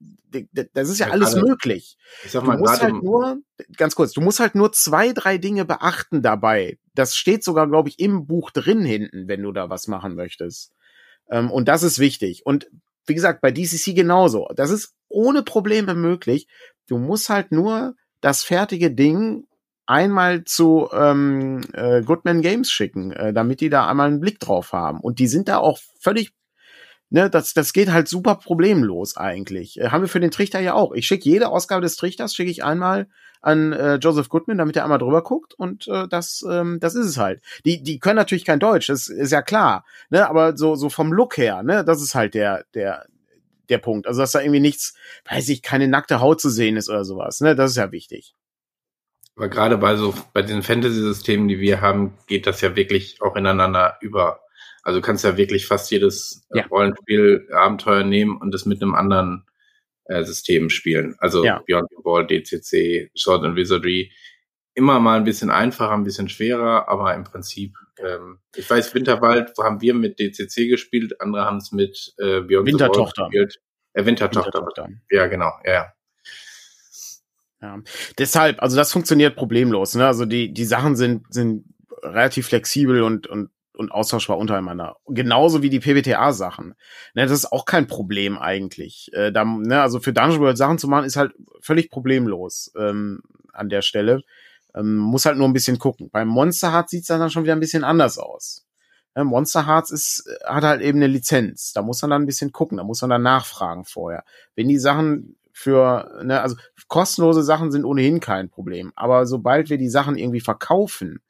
Speaker 2: das ist ja, ja alles grade, möglich. Ich sag mal, du musst halt nur, ganz kurz, du musst halt nur zwei, drei Dinge beachten dabei. Das steht sogar, glaube ich, im Buch drin hinten, wenn du da was machen möchtest. Ähm, und das ist wichtig. Und wie gesagt, bei DCC genauso. Das ist ohne Probleme möglich. Du musst halt nur das fertige Ding einmal zu ähm, äh, Goodman Games schicken, äh, damit die da einmal einen Blick drauf haben. Und die sind da auch völlig, ne, das, das geht halt super problemlos eigentlich. Äh, haben wir für den Trichter ja auch. Ich schicke jede Ausgabe des Trichters, schicke ich einmal an äh, Joseph Goodman, damit er einmal drüber guckt und äh, das, ähm, das ist es halt. Die, die können natürlich kein Deutsch, das ist ja klar, ne, aber so, so vom Look her, ne, das ist halt der, der, der Punkt. Also, dass da irgendwie nichts, weiß ich, keine nackte Haut zu sehen ist oder sowas. Ne? Das ist ja wichtig.
Speaker 1: Aber gerade bei so, bei den Fantasy-Systemen, die wir haben, geht das ja wirklich auch ineinander über. Also du kannst ja wirklich fast jedes ja. Rollenspiel, Abenteuer nehmen und das mit einem anderen äh, System spielen. Also ja. Beyond the Ball, DCC, Sword and Wizardry. Immer mal ein bisschen einfacher, ein bisschen schwerer, aber im Prinzip, ähm, ich weiß, Winterwald haben wir mit DCC gespielt, andere haben es mit äh,
Speaker 2: Beyond Wintertochter.
Speaker 1: gespielt. Äh, Wintertochter. Wintertochter. Ja, genau, ja.
Speaker 2: Ja. Deshalb, also das funktioniert problemlos. Ne? Also die, die Sachen sind, sind relativ flexibel und, und und austauschbar untereinander. Genauso wie die PBTA-Sachen. Ne, das ist auch kein Problem eigentlich. Äh, da, ne, also für Dungeon World Sachen zu machen, ist halt völlig problemlos ähm, an der Stelle. Ähm, muss halt nur ein bisschen gucken. Beim Monster Hearts sieht's dann schon wieder ein bisschen anders aus. Ja, Monster Hearts ist, hat halt eben eine Lizenz. Da muss man dann ein bisschen gucken, da muss man dann nachfragen vorher. Wenn die Sachen für, ne, also kostenlose Sachen sind ohnehin kein Problem. Aber sobald wir die Sachen irgendwie verkaufen,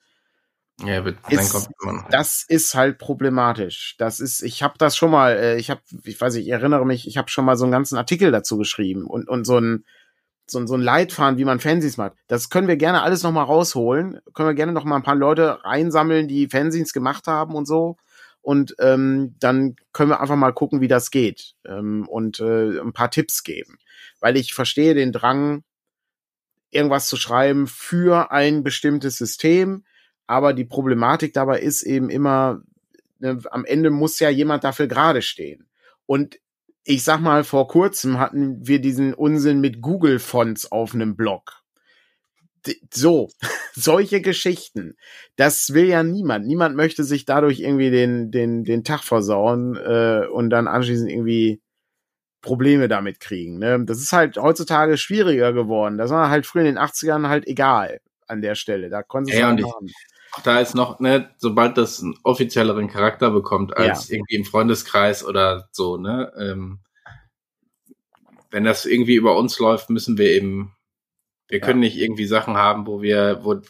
Speaker 2: ja, wird, ist, das ist halt problematisch. Das ist, ich habe das schon mal, äh, ich habe, ich weiß nicht, ich erinnere mich, ich habe schon mal so einen ganzen Artikel dazu geschrieben und und so ein so, ein so ein Leitfaden, wie man Fanzines macht. Das können wir gerne alles noch mal rausholen. Können wir gerne noch mal ein paar Leute reinsammeln, die Fanzines gemacht haben und so. Und ähm, dann können wir einfach mal gucken, wie das geht ähm, und äh, ein paar Tipps geben, weil ich verstehe den Drang, irgendwas zu schreiben für ein bestimmtes System aber die Problematik dabei ist eben immer, ne, am Ende muss ja jemand dafür gerade stehen. Und ich sag mal, vor kurzem hatten wir diesen Unsinn mit Google-Fonts auf einem Blog. So, solche Geschichten. Das will ja niemand. Niemand möchte sich dadurch irgendwie den, den, den Tag versauen äh, und dann anschließend irgendwie Probleme damit kriegen. Ne? Das ist halt heutzutage schwieriger geworden. Das war halt früher in den 80ern halt egal an der Stelle. Da konnten sie
Speaker 1: ja, und ich, da ist noch, ne, sobald das einen offizielleren Charakter bekommt als ja. irgendwie im Freundeskreis oder so, ne, ähm, wenn das irgendwie über uns läuft, müssen wir eben, wir können ja. nicht irgendwie Sachen haben, wo wir, wo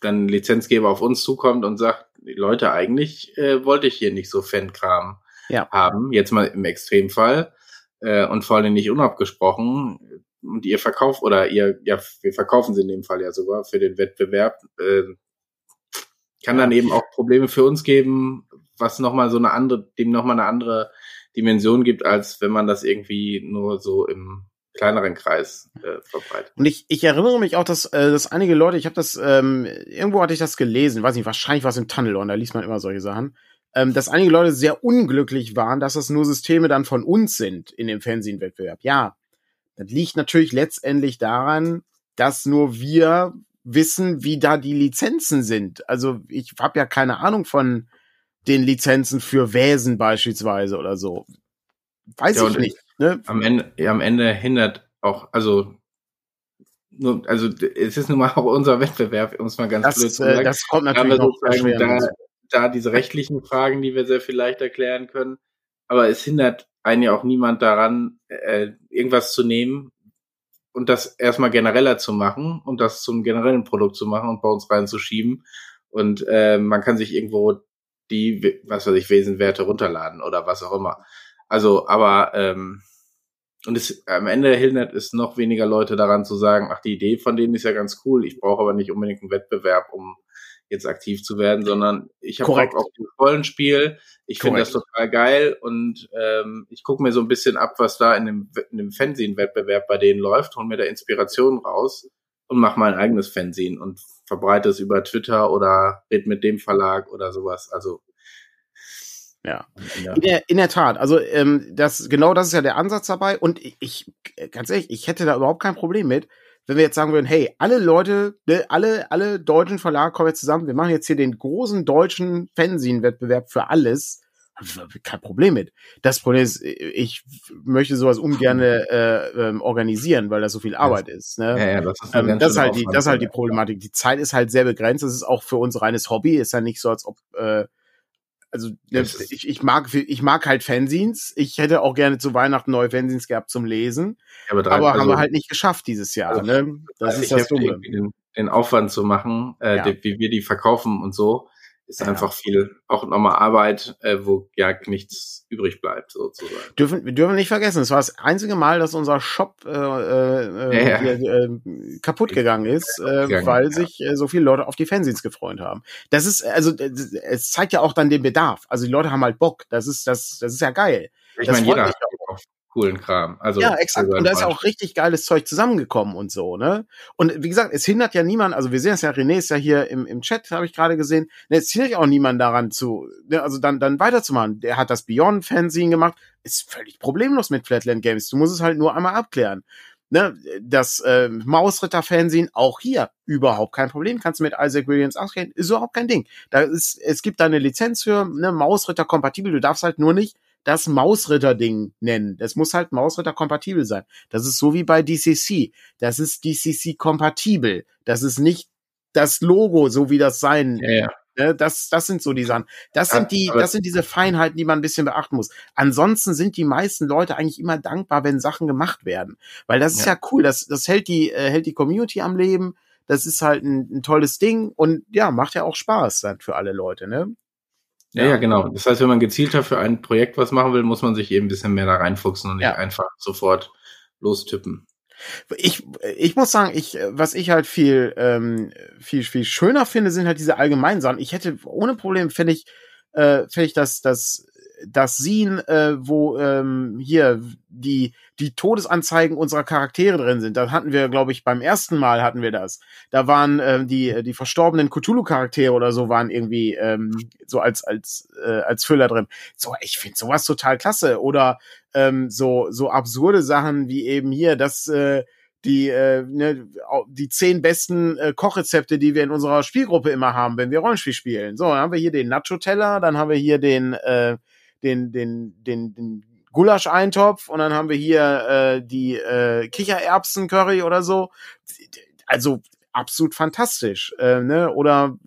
Speaker 1: dann ein Lizenzgeber auf uns zukommt und sagt, Leute, eigentlich äh, wollte ich hier nicht so Fankram ja. haben, jetzt mal im Extremfall äh, und vor allem nicht unabgesprochen. Und ihr verkauft oder ihr, ja, wir verkaufen sie in dem Fall ja sogar für den Wettbewerb. Äh, kann dann eben auch Probleme für uns geben, was nochmal so eine andere, dem nochmal eine andere Dimension gibt, als wenn man das irgendwie nur so im kleineren Kreis äh, verbreitet.
Speaker 2: Und ich, ich erinnere mich auch, dass, äh, dass einige Leute, ich habe das, ähm, irgendwo hatte ich das gelesen, weiß nicht, wahrscheinlich war es im Tunnel und da liest man immer solche Sachen, ähm, dass einige Leute sehr unglücklich waren, dass das nur Systeme dann von uns sind in dem Fernsehwettbewerb. Ja, das liegt natürlich letztendlich daran, dass nur wir wissen, wie da die Lizenzen sind. Also ich habe ja keine Ahnung von den Lizenzen für Wesen beispielsweise oder so. Weiß ja, ich nicht. Ne?
Speaker 1: Am Ende, ja, am Ende hindert auch, also nur, also es ist nun mal auch unser Wettbewerb, um es mal ganz
Speaker 2: das, blöd zu sagen. Äh, das kommt natürlich noch
Speaker 1: da, da diese rechtlichen Fragen, die wir sehr viel leicht erklären können. Aber es hindert einen ja auch niemand daran, äh, irgendwas zu nehmen, und das erstmal genereller zu machen und das zum generellen Produkt zu machen und bei uns reinzuschieben. Und äh, man kann sich irgendwo die, was weiß ich, Wesenwerte runterladen oder was auch immer. Also, aber ähm, und es, am Ende hindert es noch weniger Leute daran zu sagen, ach, die Idee von denen ist ja ganz cool, ich brauche aber nicht unbedingt einen Wettbewerb, um jetzt aktiv zu werden, sondern ich habe Bock auf das Rollenspiel. Ich finde das total geil und ähm, ich gucke mir so ein bisschen ab, was da in dem, in dem Fernsehen-Wettbewerb bei denen läuft, hol mir da Inspiration raus und mach mein eigenes Fernsehen und verbreite es über Twitter oder red mit dem Verlag oder sowas. Also
Speaker 2: ja, in der, in der Tat. Also ähm, das genau das ist ja der Ansatz dabei. Und ich, ich ganz ehrlich, ich hätte da überhaupt kein Problem mit, wenn wir jetzt sagen würden, hey, alle Leute, ne, alle, alle deutschen Verlage kommen jetzt zusammen, wir machen jetzt hier den großen deutschen Fernsehen-Wettbewerb für alles. Kein Problem mit. Das Problem ist, ich möchte sowas ungern äh, ähm, organisieren, weil das so viel Arbeit ist. Ne? Ja, ja, das ist, ähm, das halt die, das ist halt die Problematik. Die Zeit ist halt sehr begrenzt. Das ist auch für uns reines Hobby. Ist ja nicht so, als ob äh, also ich, ich mag ich mag halt Fanzines. Ich hätte auch gerne zu Weihnachten neue Fanzines gehabt zum Lesen. Aber, drei, aber also, haben wir halt nicht geschafft dieses Jahr. Also, ne?
Speaker 1: Das ist das Dumme. Den, den, Aufwand zu machen, äh, ja. die, wie wir die verkaufen und so. Ist ja. einfach viel, auch nochmal Arbeit, äh, wo ja nichts übrig bleibt, sozusagen.
Speaker 2: Dürfen, wir dürfen nicht vergessen, es war das einzige Mal, dass unser Shop äh, äh, ja, ja. Äh, kaputt gegangen ist, äh, gegangen, weil sich äh, so viele Leute auf die Fanzines gefreut haben. Das ist, also, es zeigt ja auch dann den Bedarf. Also die Leute haben halt Bock. Das ist, das, das ist ja geil.
Speaker 1: Ich meine, jeder coolen Kram. Also
Speaker 2: ja, exakt. Und da ist ja auch richtig geiles Zeug zusammengekommen und so, ne? Und wie gesagt, es hindert ja niemand, also wir sehen es ja, René ist ja hier im, im Chat, habe ich gerade gesehen, ne, es hindert ja auch niemand daran zu, ne, also dann, dann weiterzumachen. Der hat das Beyond-Fanzine gemacht, ist völlig problemlos mit Flatland Games. Du musst es halt nur einmal abklären. Ne, das äh, Mausritter-Fanzine, auch hier überhaupt kein Problem. Kannst du mit Isaac Williams ausgehen, ist überhaupt kein Ding. Da ist, es gibt da eine Lizenz für, ne, Mausritter kompatibel, du darfst halt nur nicht das Mausritter-Ding nennen. Das muss halt Mausritter-kompatibel sein. Das ist so wie bei DCC. Das ist DCC-kompatibel. Das ist nicht das Logo, so wie das sein. Ja, ja. Ne, das, das sind so die Sachen. Das sind die, das sind diese Feinheiten, die man ein bisschen beachten muss. Ansonsten sind die meisten Leute eigentlich immer dankbar, wenn Sachen gemacht werden, weil das ist ja, ja cool. Das, das hält die, äh, hält die Community am Leben. Das ist halt ein, ein tolles Ding und ja, macht ja auch Spaß dann für alle Leute, ne?
Speaker 1: Ja, ja, genau. Das heißt, wenn man gezielter für ein Projekt was machen will, muss man sich eben ein bisschen mehr da reinfuchsen und nicht ja. einfach sofort lostippen.
Speaker 2: Ich, ich muss sagen, ich, was ich halt viel, ähm, viel, viel schöner finde, sind halt diese allgemeinen Sachen. Ich hätte ohne Problem, finde ich, äh, finde ich das, das das Scene, äh, wo ähm, hier die die Todesanzeigen unserer Charaktere drin sind. Da hatten wir, glaube ich, beim ersten Mal hatten wir das. Da waren ähm, die die verstorbenen Cthulhu-Charaktere oder so waren irgendwie ähm, so als als äh, als Füller drin. So, ich finde sowas total klasse. Oder ähm, so so absurde Sachen wie eben hier, dass äh, die, äh, ne, die zehn besten äh, Kochrezepte, die wir in unserer Spielgruppe immer haben, wenn wir Rollenspiel spielen. So, dann haben wir hier den Nacho-Teller, dann haben wir hier den, äh, den, den, den, den Gulasch-Eintopf und dann haben wir hier äh, die äh, Kichererbsen-Curry oder so. Also absolut fantastisch. Äh, ne? Oder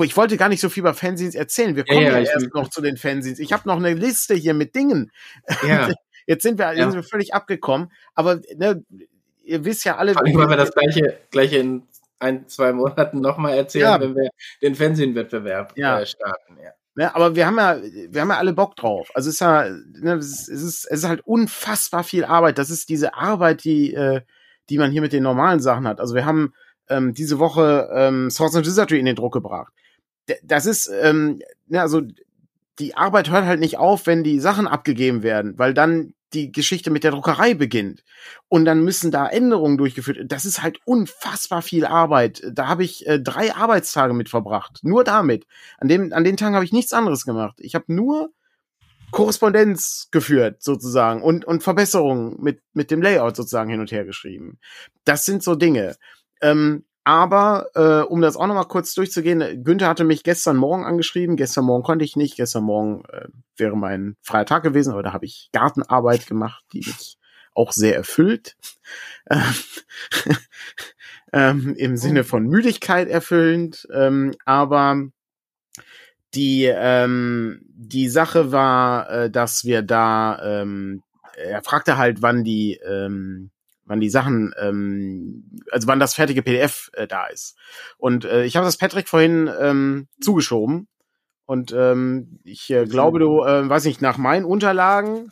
Speaker 2: ich wollte gar nicht so viel über Fanzines erzählen. Wir kommen ja, ja erst noch zu den Fanzines. Ich habe noch eine Liste hier mit Dingen. Ja. Jetzt sind wir, ja. sind wir völlig abgekommen. Aber ne, ihr wisst ja alle.
Speaker 1: Vor allem, weil wir das gleiche, gleiche in ein, zwei Monaten nochmal erzählen, ja. wenn wir den Fanzine-Wettbewerb
Speaker 2: ja.
Speaker 1: äh, starten. Ja.
Speaker 2: Ne, aber wir haben ja, wir haben ja alle Bock drauf. Also es ist ja, ne, es ist, es ist halt unfassbar viel Arbeit. Das ist diese Arbeit, die, äh, die man hier mit den normalen Sachen hat. Also wir haben ähm, diese Woche ähm, Source and Wizardry in den Druck gebracht. D das ist, ähm, ne, also die Arbeit hört halt nicht auf, wenn die Sachen abgegeben werden, weil dann die Geschichte mit der Druckerei beginnt. Und dann müssen da Änderungen durchgeführt. Das ist halt unfassbar viel Arbeit. Da habe ich äh, drei Arbeitstage mit verbracht. Nur damit. An, dem, an den Tagen habe ich nichts anderes gemacht. Ich habe nur Korrespondenz geführt, sozusagen, und, und Verbesserungen mit, mit dem Layout sozusagen hin und her geschrieben. Das sind so Dinge. Ähm, aber äh, um das auch noch mal kurz durchzugehen, Günther hatte mich gestern Morgen angeschrieben. Gestern Morgen konnte ich nicht. Gestern Morgen äh, wäre mein freier Tag gewesen, aber da habe ich Gartenarbeit gemacht, die mich auch sehr erfüllt. ähm, Im Sinne von Müdigkeit erfüllend. Ähm, aber die, ähm, die Sache war, äh, dass wir da, ähm, er fragte halt, wann die, ähm, wann die Sachen, ähm, also wann das fertige PDF äh, da ist. Und äh, ich habe das Patrick vorhin ähm, zugeschoben. Und ähm, ich äh, glaube, du, äh, weiß nicht, nach meinen Unterlagen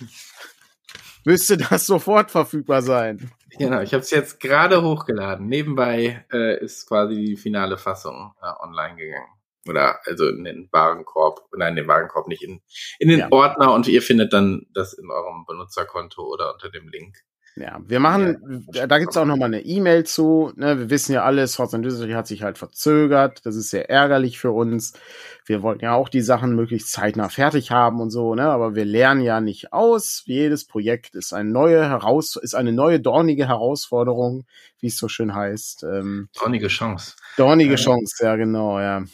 Speaker 2: müsste das sofort verfügbar sein.
Speaker 1: Genau, ich habe es jetzt gerade hochgeladen. Nebenbei äh, ist quasi die finale Fassung äh, online gegangen. Oder also in den Warenkorb, nein, in den Warenkorb nicht, in, in den ja. Ordner und ihr findet dann das in eurem Benutzerkonto oder unter dem Link.
Speaker 2: Ja, wir machen, ja, da gibt's auch noch mal eine E-Mail zu. Ne? Wir wissen ja alle, Swords and Wizardry hat sich halt verzögert. Das ist sehr ärgerlich für uns. Wir wollten ja auch die Sachen möglichst zeitnah fertig haben und so, ne? Aber wir lernen ja nicht aus. Jedes Projekt ist eine neue heraus, ist eine neue dornige Herausforderung, wie es so schön heißt. Ähm,
Speaker 1: dornige Chance.
Speaker 2: Dornige ja. Chance, ja genau, ja.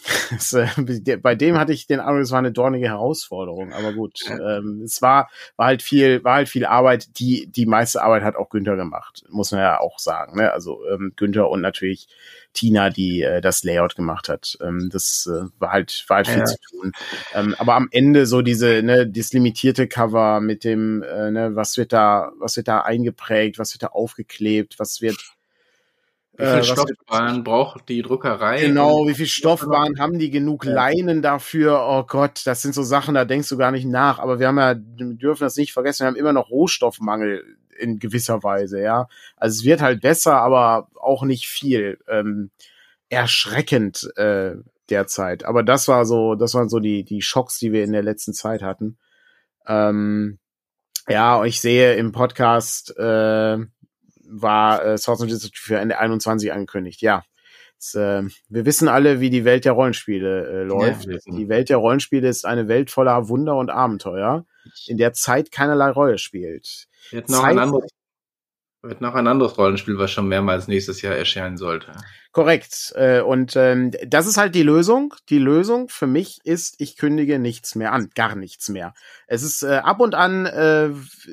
Speaker 2: Äh, bei dem hatte ich den Eindruck, es war eine dornige Herausforderung. Aber gut, ähm, es war, war halt viel, war halt viel Arbeit. Die, die meiste Arbeit hat auch Günther gemacht, muss man ja auch sagen. Ne? Also ähm, Günther und natürlich Tina, die äh, das Layout gemacht hat. Ähm, das äh, war halt, war halt viel ja. zu tun. Ähm, aber am Ende so diese, ne, das limitierte Cover mit dem, äh, ne, was wird da, was wird da eingeprägt, was wird da aufgeklebt, was wird
Speaker 1: Wie viel äh, Stoffbahn braucht die Druckerei?
Speaker 2: Genau, wie viel Stoffbahn haben die genug Leinen dafür? Oh Gott, das sind so Sachen, da denkst du gar nicht nach. Aber wir haben ja, wir dürfen das nicht vergessen, wir haben immer noch Rohstoffmangel in gewisser Weise, ja. Also es wird halt besser, aber auch nicht viel. Ähm, erschreckend äh, derzeit. Aber das war so, das waren so die, die Schocks, die wir in der letzten Zeit hatten. Ähm, ja, ich sehe im Podcast äh, war äh, Swords and Institute für Ende 21 angekündigt. Ja, es, äh, wir wissen alle, wie die Welt der Rollenspiele äh, läuft. Ja, die Welt der Rollenspiele ist eine Welt voller Wunder und Abenteuer, in der Zeit keinerlei Rolle spielt.
Speaker 1: Wird noch, ein anderes, wird noch ein anderes Rollenspiel, was schon mehrmals nächstes Jahr erscheinen sollte.
Speaker 2: Korrekt. Äh, und ähm, das ist halt die Lösung. Die Lösung für mich ist, ich kündige nichts mehr an, gar nichts mehr. Es ist äh, ab und an, äh,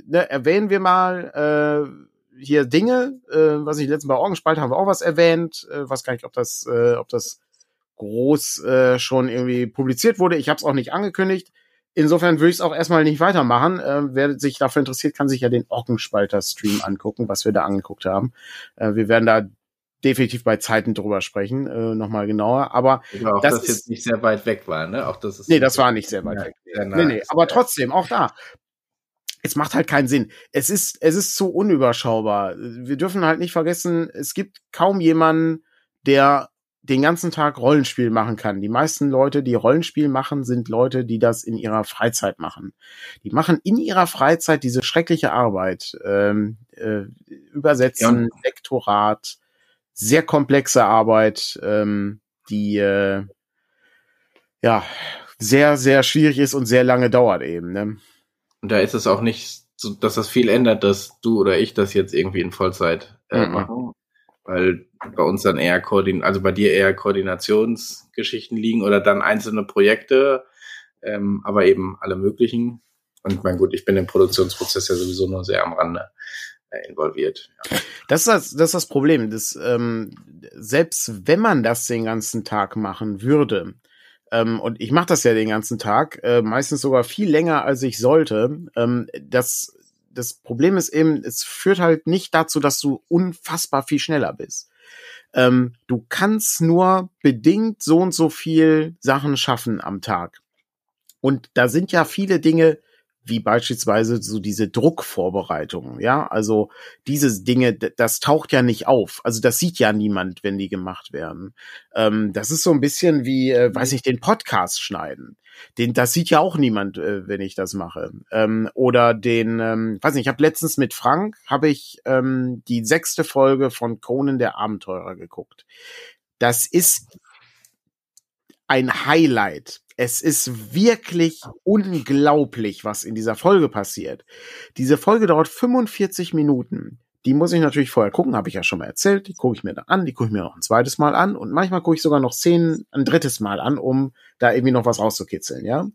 Speaker 2: ne, erwähnen wir mal, äh, hier Dinge, äh, was ich letztens bei Orgenspalt haben wir auch was erwähnt, äh, weiß gar nicht, ob das, äh, ob das groß äh, schon irgendwie publiziert wurde. Ich habe es auch nicht angekündigt. Insofern würde ich es auch erstmal nicht weitermachen. Äh, wer sich dafür interessiert, kann sich ja den Orgenspalter-Stream angucken, was wir da angeguckt haben. Äh, wir werden da definitiv bei Zeiten drüber sprechen, äh, nochmal genauer. Aber
Speaker 1: auch das, das jetzt nicht sehr weit weg war, ne? Auch das ist
Speaker 2: nee, das war nicht sehr weit ja, weg. Nee, nee, aber trotzdem, auch da es macht halt keinen Sinn. Es ist, es ist zu unüberschaubar. Wir dürfen halt nicht vergessen, es gibt kaum jemanden, der den ganzen Tag Rollenspiel machen kann. Die meisten Leute, die Rollenspiel machen, sind Leute, die das in ihrer Freizeit machen. Die machen in ihrer Freizeit diese schreckliche Arbeit. Ähm, äh, Übersetzen, ja. Lektorat, sehr komplexe Arbeit, ähm, die äh, ja sehr, sehr schwierig ist und sehr lange dauert eben. Ne?
Speaker 1: Und da ist es auch nicht so, dass das viel ändert, dass du oder ich das jetzt irgendwie in Vollzeit äh, mhm. machen. Weil bei uns dann eher Koordin also bei dir eher Koordinationsgeschichten liegen oder dann einzelne Projekte, ähm, aber eben alle möglichen. Und mein gut, ich bin im Produktionsprozess ja sowieso nur sehr am Rande äh, involviert.
Speaker 2: Ja. Das, ist das, das ist das Problem. Das, ähm, selbst wenn man das den ganzen Tag machen würde, ähm, und ich mache das ja den ganzen Tag, äh, meistens sogar viel länger, als ich sollte. Ähm, das, das Problem ist eben, es führt halt nicht dazu, dass du unfassbar viel schneller bist. Ähm, du kannst nur bedingt so und so viel Sachen schaffen am Tag. Und da sind ja viele Dinge, wie beispielsweise so diese Druckvorbereitung, ja, also diese Dinge, das taucht ja nicht auf, also das sieht ja niemand, wenn die gemacht werden. Ähm, das ist so ein bisschen wie, äh, weiß ich, den Podcast schneiden. Den, das sieht ja auch niemand, äh, wenn ich das mache. Ähm, oder den, ähm, weiß nicht, ich habe letztens mit Frank habe ich ähm, die sechste Folge von Conan der Abenteurer geguckt. Das ist ein Highlight. Es ist wirklich unglaublich, was in dieser Folge passiert. Diese Folge dauert 45 Minuten. Die muss ich natürlich vorher gucken, habe ich ja schon mal erzählt. Die gucke ich mir dann an, die gucke ich mir noch ein zweites Mal an und manchmal gucke ich sogar noch zehn, ein drittes Mal an, um da irgendwie noch was rauszukitzeln, ja.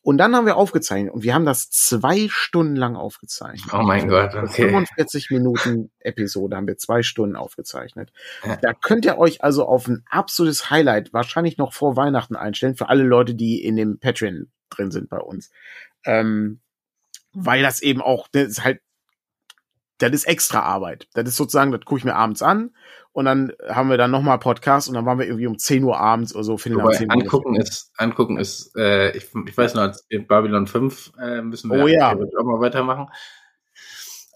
Speaker 2: Und dann haben wir aufgezeichnet und wir haben das zwei Stunden lang aufgezeichnet.
Speaker 1: Oh mein Gott, okay.
Speaker 2: 45 Minuten Episode haben wir zwei Stunden aufgezeichnet. Ja. Da könnt ihr euch also auf ein absolutes Highlight wahrscheinlich noch vor Weihnachten einstellen für alle Leute, die in dem Patreon drin sind bei uns. Ähm, weil das eben auch, das ist halt das ist extra Arbeit. Das ist sozusagen, das gucke ich mir abends an und dann haben wir dann nochmal Podcast und dann waren wir irgendwie um 10 Uhr abends oder so.
Speaker 1: Wobei, 10 angucken Uhr. ist, angucken ist, äh, ich, ich weiß noch, in Babylon 5 äh, müssen wir
Speaker 2: oh, ja.
Speaker 1: auch mal weitermachen.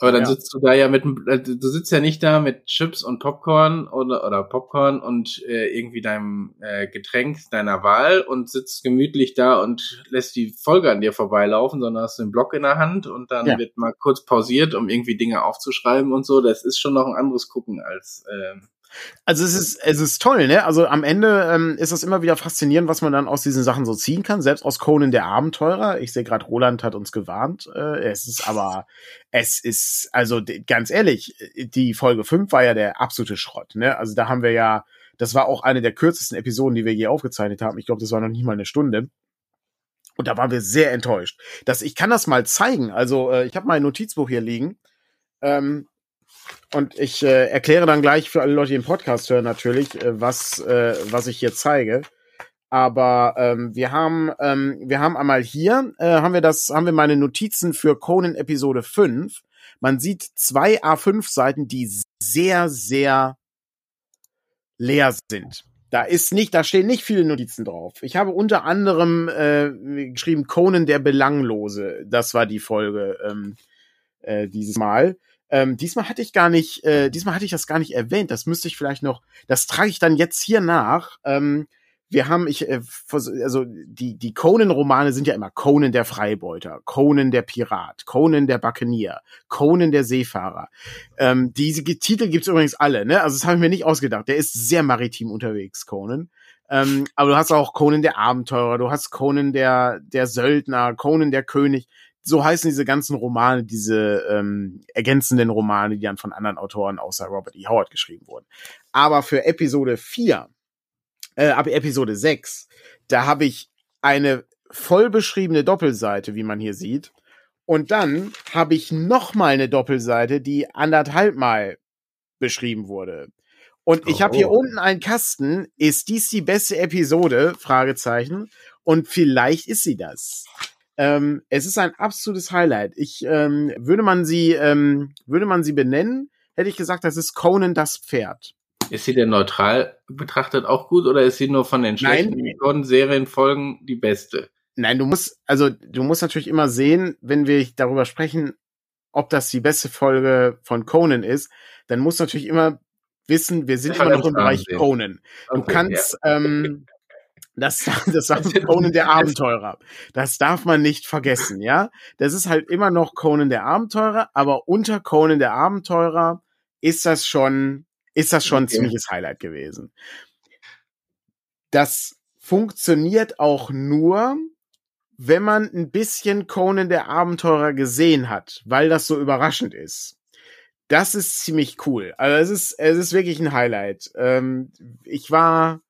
Speaker 1: Aber dann ja. sitzt du da ja mit, äh, du sitzt ja nicht da mit Chips und Popcorn oder, oder Popcorn und äh, irgendwie deinem äh, Getränk deiner Wahl und sitzt gemütlich da und lässt die Folge an dir vorbeilaufen, sondern hast den Block in der Hand und dann ja. wird mal kurz pausiert, um irgendwie Dinge aufzuschreiben und so. Das ist schon noch ein anderes Gucken als, äh,
Speaker 2: also es ist, es ist toll, ne? Also am Ende ähm, ist das immer wieder faszinierend, was man dann aus diesen Sachen so ziehen kann. Selbst aus Conan der Abenteurer. Ich sehe gerade, Roland hat uns gewarnt. Äh, es ist aber, es ist, also ganz ehrlich, die Folge 5 war ja der absolute Schrott, ne? Also da haben wir ja, das war auch eine der kürzesten Episoden, die wir je aufgezeichnet haben. Ich glaube, das war noch nicht mal eine Stunde. Und da waren wir sehr enttäuscht. Das, ich kann das mal zeigen. Also äh, ich habe mein Notizbuch hier liegen. Ähm, und ich äh, erkläre dann gleich für alle Leute, die den Podcast hören, natürlich, äh, was, äh, was ich hier zeige. Aber ähm, wir haben, ähm, wir haben einmal hier, äh, haben wir das, haben wir meine Notizen für Conan Episode 5. Man sieht zwei A5-Seiten, die sehr, sehr leer sind. Da ist nicht, da stehen nicht viele Notizen drauf. Ich habe unter anderem äh, geschrieben Conan der Belanglose. Das war die Folge ähm, äh, dieses Mal. Ähm, diesmal hatte ich gar nicht, äh, diesmal hatte ich das gar nicht erwähnt. Das müsste ich vielleicht noch, das trage ich dann jetzt hier nach. Ähm, wir haben, ich, äh, also die, die Conan-Romane sind ja immer Conan der Freibeuter, Conan der Pirat, Conan der Buccaneer, Conan der Seefahrer. Ähm, diese Titel gibt's übrigens alle, ne? Also das habe ich mir nicht ausgedacht. Der ist sehr maritim unterwegs, Conan. Ähm, aber du hast auch Conan der Abenteurer, du hast Conan der, der Söldner, Conan der König. So heißen diese ganzen Romane, diese ähm, ergänzenden Romane, die dann von anderen Autoren außer Robert E. Howard geschrieben wurden. Aber für Episode 4 äh, ab Episode 6, da habe ich eine voll beschriebene Doppelseite, wie man hier sieht. Und dann habe ich noch mal eine Doppelseite, die anderthalb Mal beschrieben wurde. Und ich habe hier oh. unten einen Kasten. Ist dies die beste Episode? Fragezeichen. Und vielleicht ist sie das. Ähm, es ist ein absolutes Highlight. Ich ähm, würde man sie ähm, würde man sie benennen, hätte ich gesagt, das ist Conan das Pferd.
Speaker 1: Ist sie denn neutral betrachtet auch gut oder ist sie nur von den schlechten Serienfolgen die beste?
Speaker 2: Nein, du musst, also du musst natürlich immer sehen, wenn wir darüber sprechen, ob das die beste Folge von Conan ist, dann musst du natürlich immer wissen, wir sind immer noch im Bereich sehen. Conan. Du okay, kannst, ja. ähm, das, das war Conan der Abenteurer. Das darf man nicht vergessen, ja. Das ist halt immer noch Conan der Abenteurer, aber unter Conan der Abenteurer ist das schon ist das schon ein ziemliches Highlight gewesen. Das funktioniert auch nur, wenn man ein bisschen Conan der Abenteurer gesehen hat, weil das so überraschend ist. Das ist ziemlich cool. Also es ist, es ist wirklich ein Highlight. Ähm, ich war,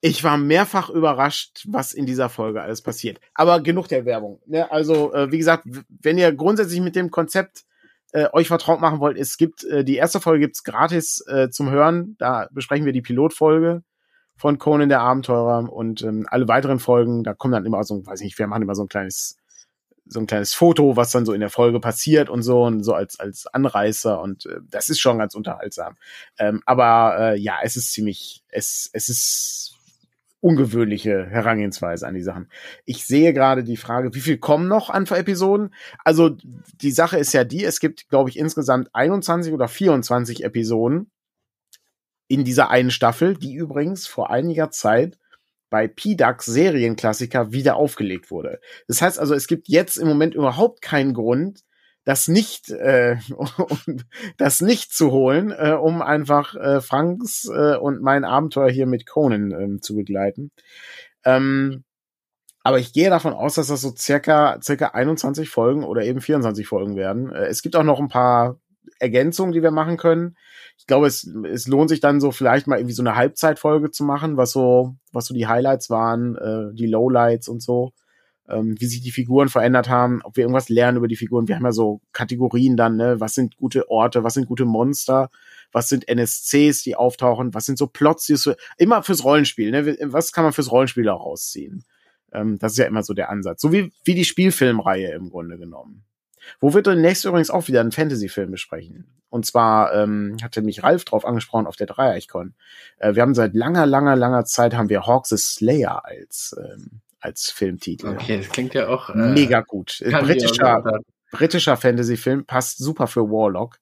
Speaker 2: ich war mehrfach überrascht, was in dieser Folge alles passiert. Aber genug der Werbung. Ne? Also, äh, wie gesagt, wenn ihr grundsätzlich mit dem Konzept äh, euch vertraut machen wollt, es gibt äh, die erste Folge gibt's gratis äh, zum Hören. Da besprechen wir die Pilotfolge von Conan der Abenteurer und ähm, alle weiteren Folgen. Da kommen dann immer so, weiß nicht, wir machen immer so ein kleines so ein kleines Foto, was dann so in der Folge passiert und so und so als als Anreißer und äh, das ist schon ganz unterhaltsam. Ähm, aber äh, ja, es ist ziemlich, es es ist ungewöhnliche Herangehensweise an die Sachen. Ich sehe gerade die Frage, wie viel kommen noch an Episoden? Also die Sache ist ja die, es gibt, glaube ich, insgesamt 21 oder 24 Episoden in dieser einen Staffel, die übrigens vor einiger Zeit bei PDAX Serienklassiker wieder aufgelegt wurde. Das heißt also, es gibt jetzt im Moment überhaupt keinen Grund, das nicht, äh, das nicht zu holen, äh, um einfach äh, Franks äh, und mein Abenteuer hier mit Conan ähm, zu begleiten. Ähm, aber ich gehe davon aus, dass das so circa, circa 21 Folgen oder eben 24 Folgen werden. Äh, es gibt auch noch ein paar Ergänzungen, die wir machen können. Ich glaube, es, es lohnt sich dann so vielleicht mal irgendwie so eine Halbzeitfolge zu machen, was so, was so die Highlights waren, äh, die Lowlights und so ähm, wie sich die Figuren verändert haben, ob wir irgendwas lernen über die Figuren. Wir haben ja so Kategorien dann, ne? Was sind gute Orte, was sind gute Monster, was sind NSCs, die auftauchen, was sind so Plots, die so, immer fürs Rollenspiel, ne? Was kann man fürs Rollenspiel auch rausziehen? Ähm, das ist ja immer so der Ansatz. So wie, wie die Spielfilmreihe im Grunde genommen. Wo wir demnächst übrigens auch wieder einen Fantasy-Film besprechen. Und zwar ähm, hatte mich Ralf drauf angesprochen auf der Dreieichkon. Äh, wir haben seit langer, langer, langer Zeit haben wir Hawks the Slayer als ähm, als Filmtitel.
Speaker 1: Okay, das klingt ja auch
Speaker 2: äh, mega gut. Britischer, britischer Fantasy-Film passt super für Warlock.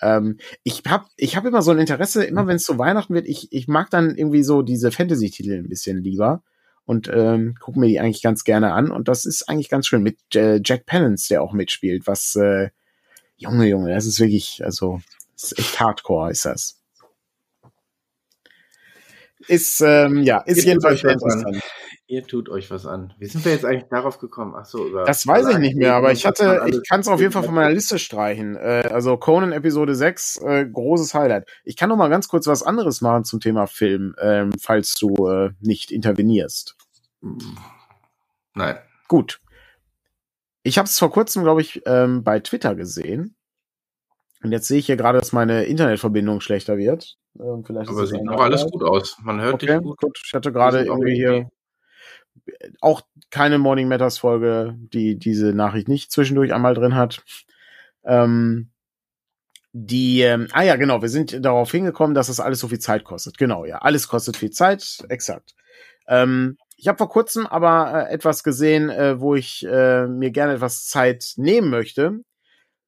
Speaker 2: Ähm, ich habe ich hab immer so ein Interesse, immer mhm. wenn es zu Weihnachten wird, ich, ich mag dann irgendwie so diese Fantasy-Titel ein bisschen lieber und ähm, gucke mir die eigentlich ganz gerne an. Und das ist eigentlich ganz schön mit äh, Jack Palance, der auch mitspielt, was äh, Junge, Junge, das ist wirklich, also ist echt Hardcore, ist das. Ist, ähm, ja, ist jedenfalls interessant.
Speaker 1: Ihr tut euch was an. Wie sind wir jetzt eigentlich darauf gekommen? Ach so, über.
Speaker 2: Das weiß ich nicht mehr, aber ich hatte, ich kann es auf jeden Fall von meiner Liste streichen. Äh, also Conan Episode 6, äh, großes Highlight. Ich kann noch mal ganz kurz was anderes machen zum Thema Film, ähm, falls du äh, nicht intervenierst.
Speaker 1: Nein.
Speaker 2: Gut. Ich habe es vor kurzem, glaube ich, ähm, bei Twitter gesehen. Und jetzt sehe ich hier gerade, dass meine Internetverbindung schlechter wird.
Speaker 1: Ähm, vielleicht Aber sieht noch alles gut aus. Man hört okay, dich gut. gut.
Speaker 2: Ich hatte gerade irgendwie hier auch keine Morning Matters Folge, die diese Nachricht nicht zwischendurch einmal drin hat. Ähm, die, ähm, ah ja, genau, wir sind darauf hingekommen, dass das alles so viel Zeit kostet. Genau, ja, alles kostet viel Zeit, exakt. Ähm, ich habe vor kurzem aber äh, etwas gesehen, äh, wo ich äh, mir gerne etwas Zeit nehmen möchte,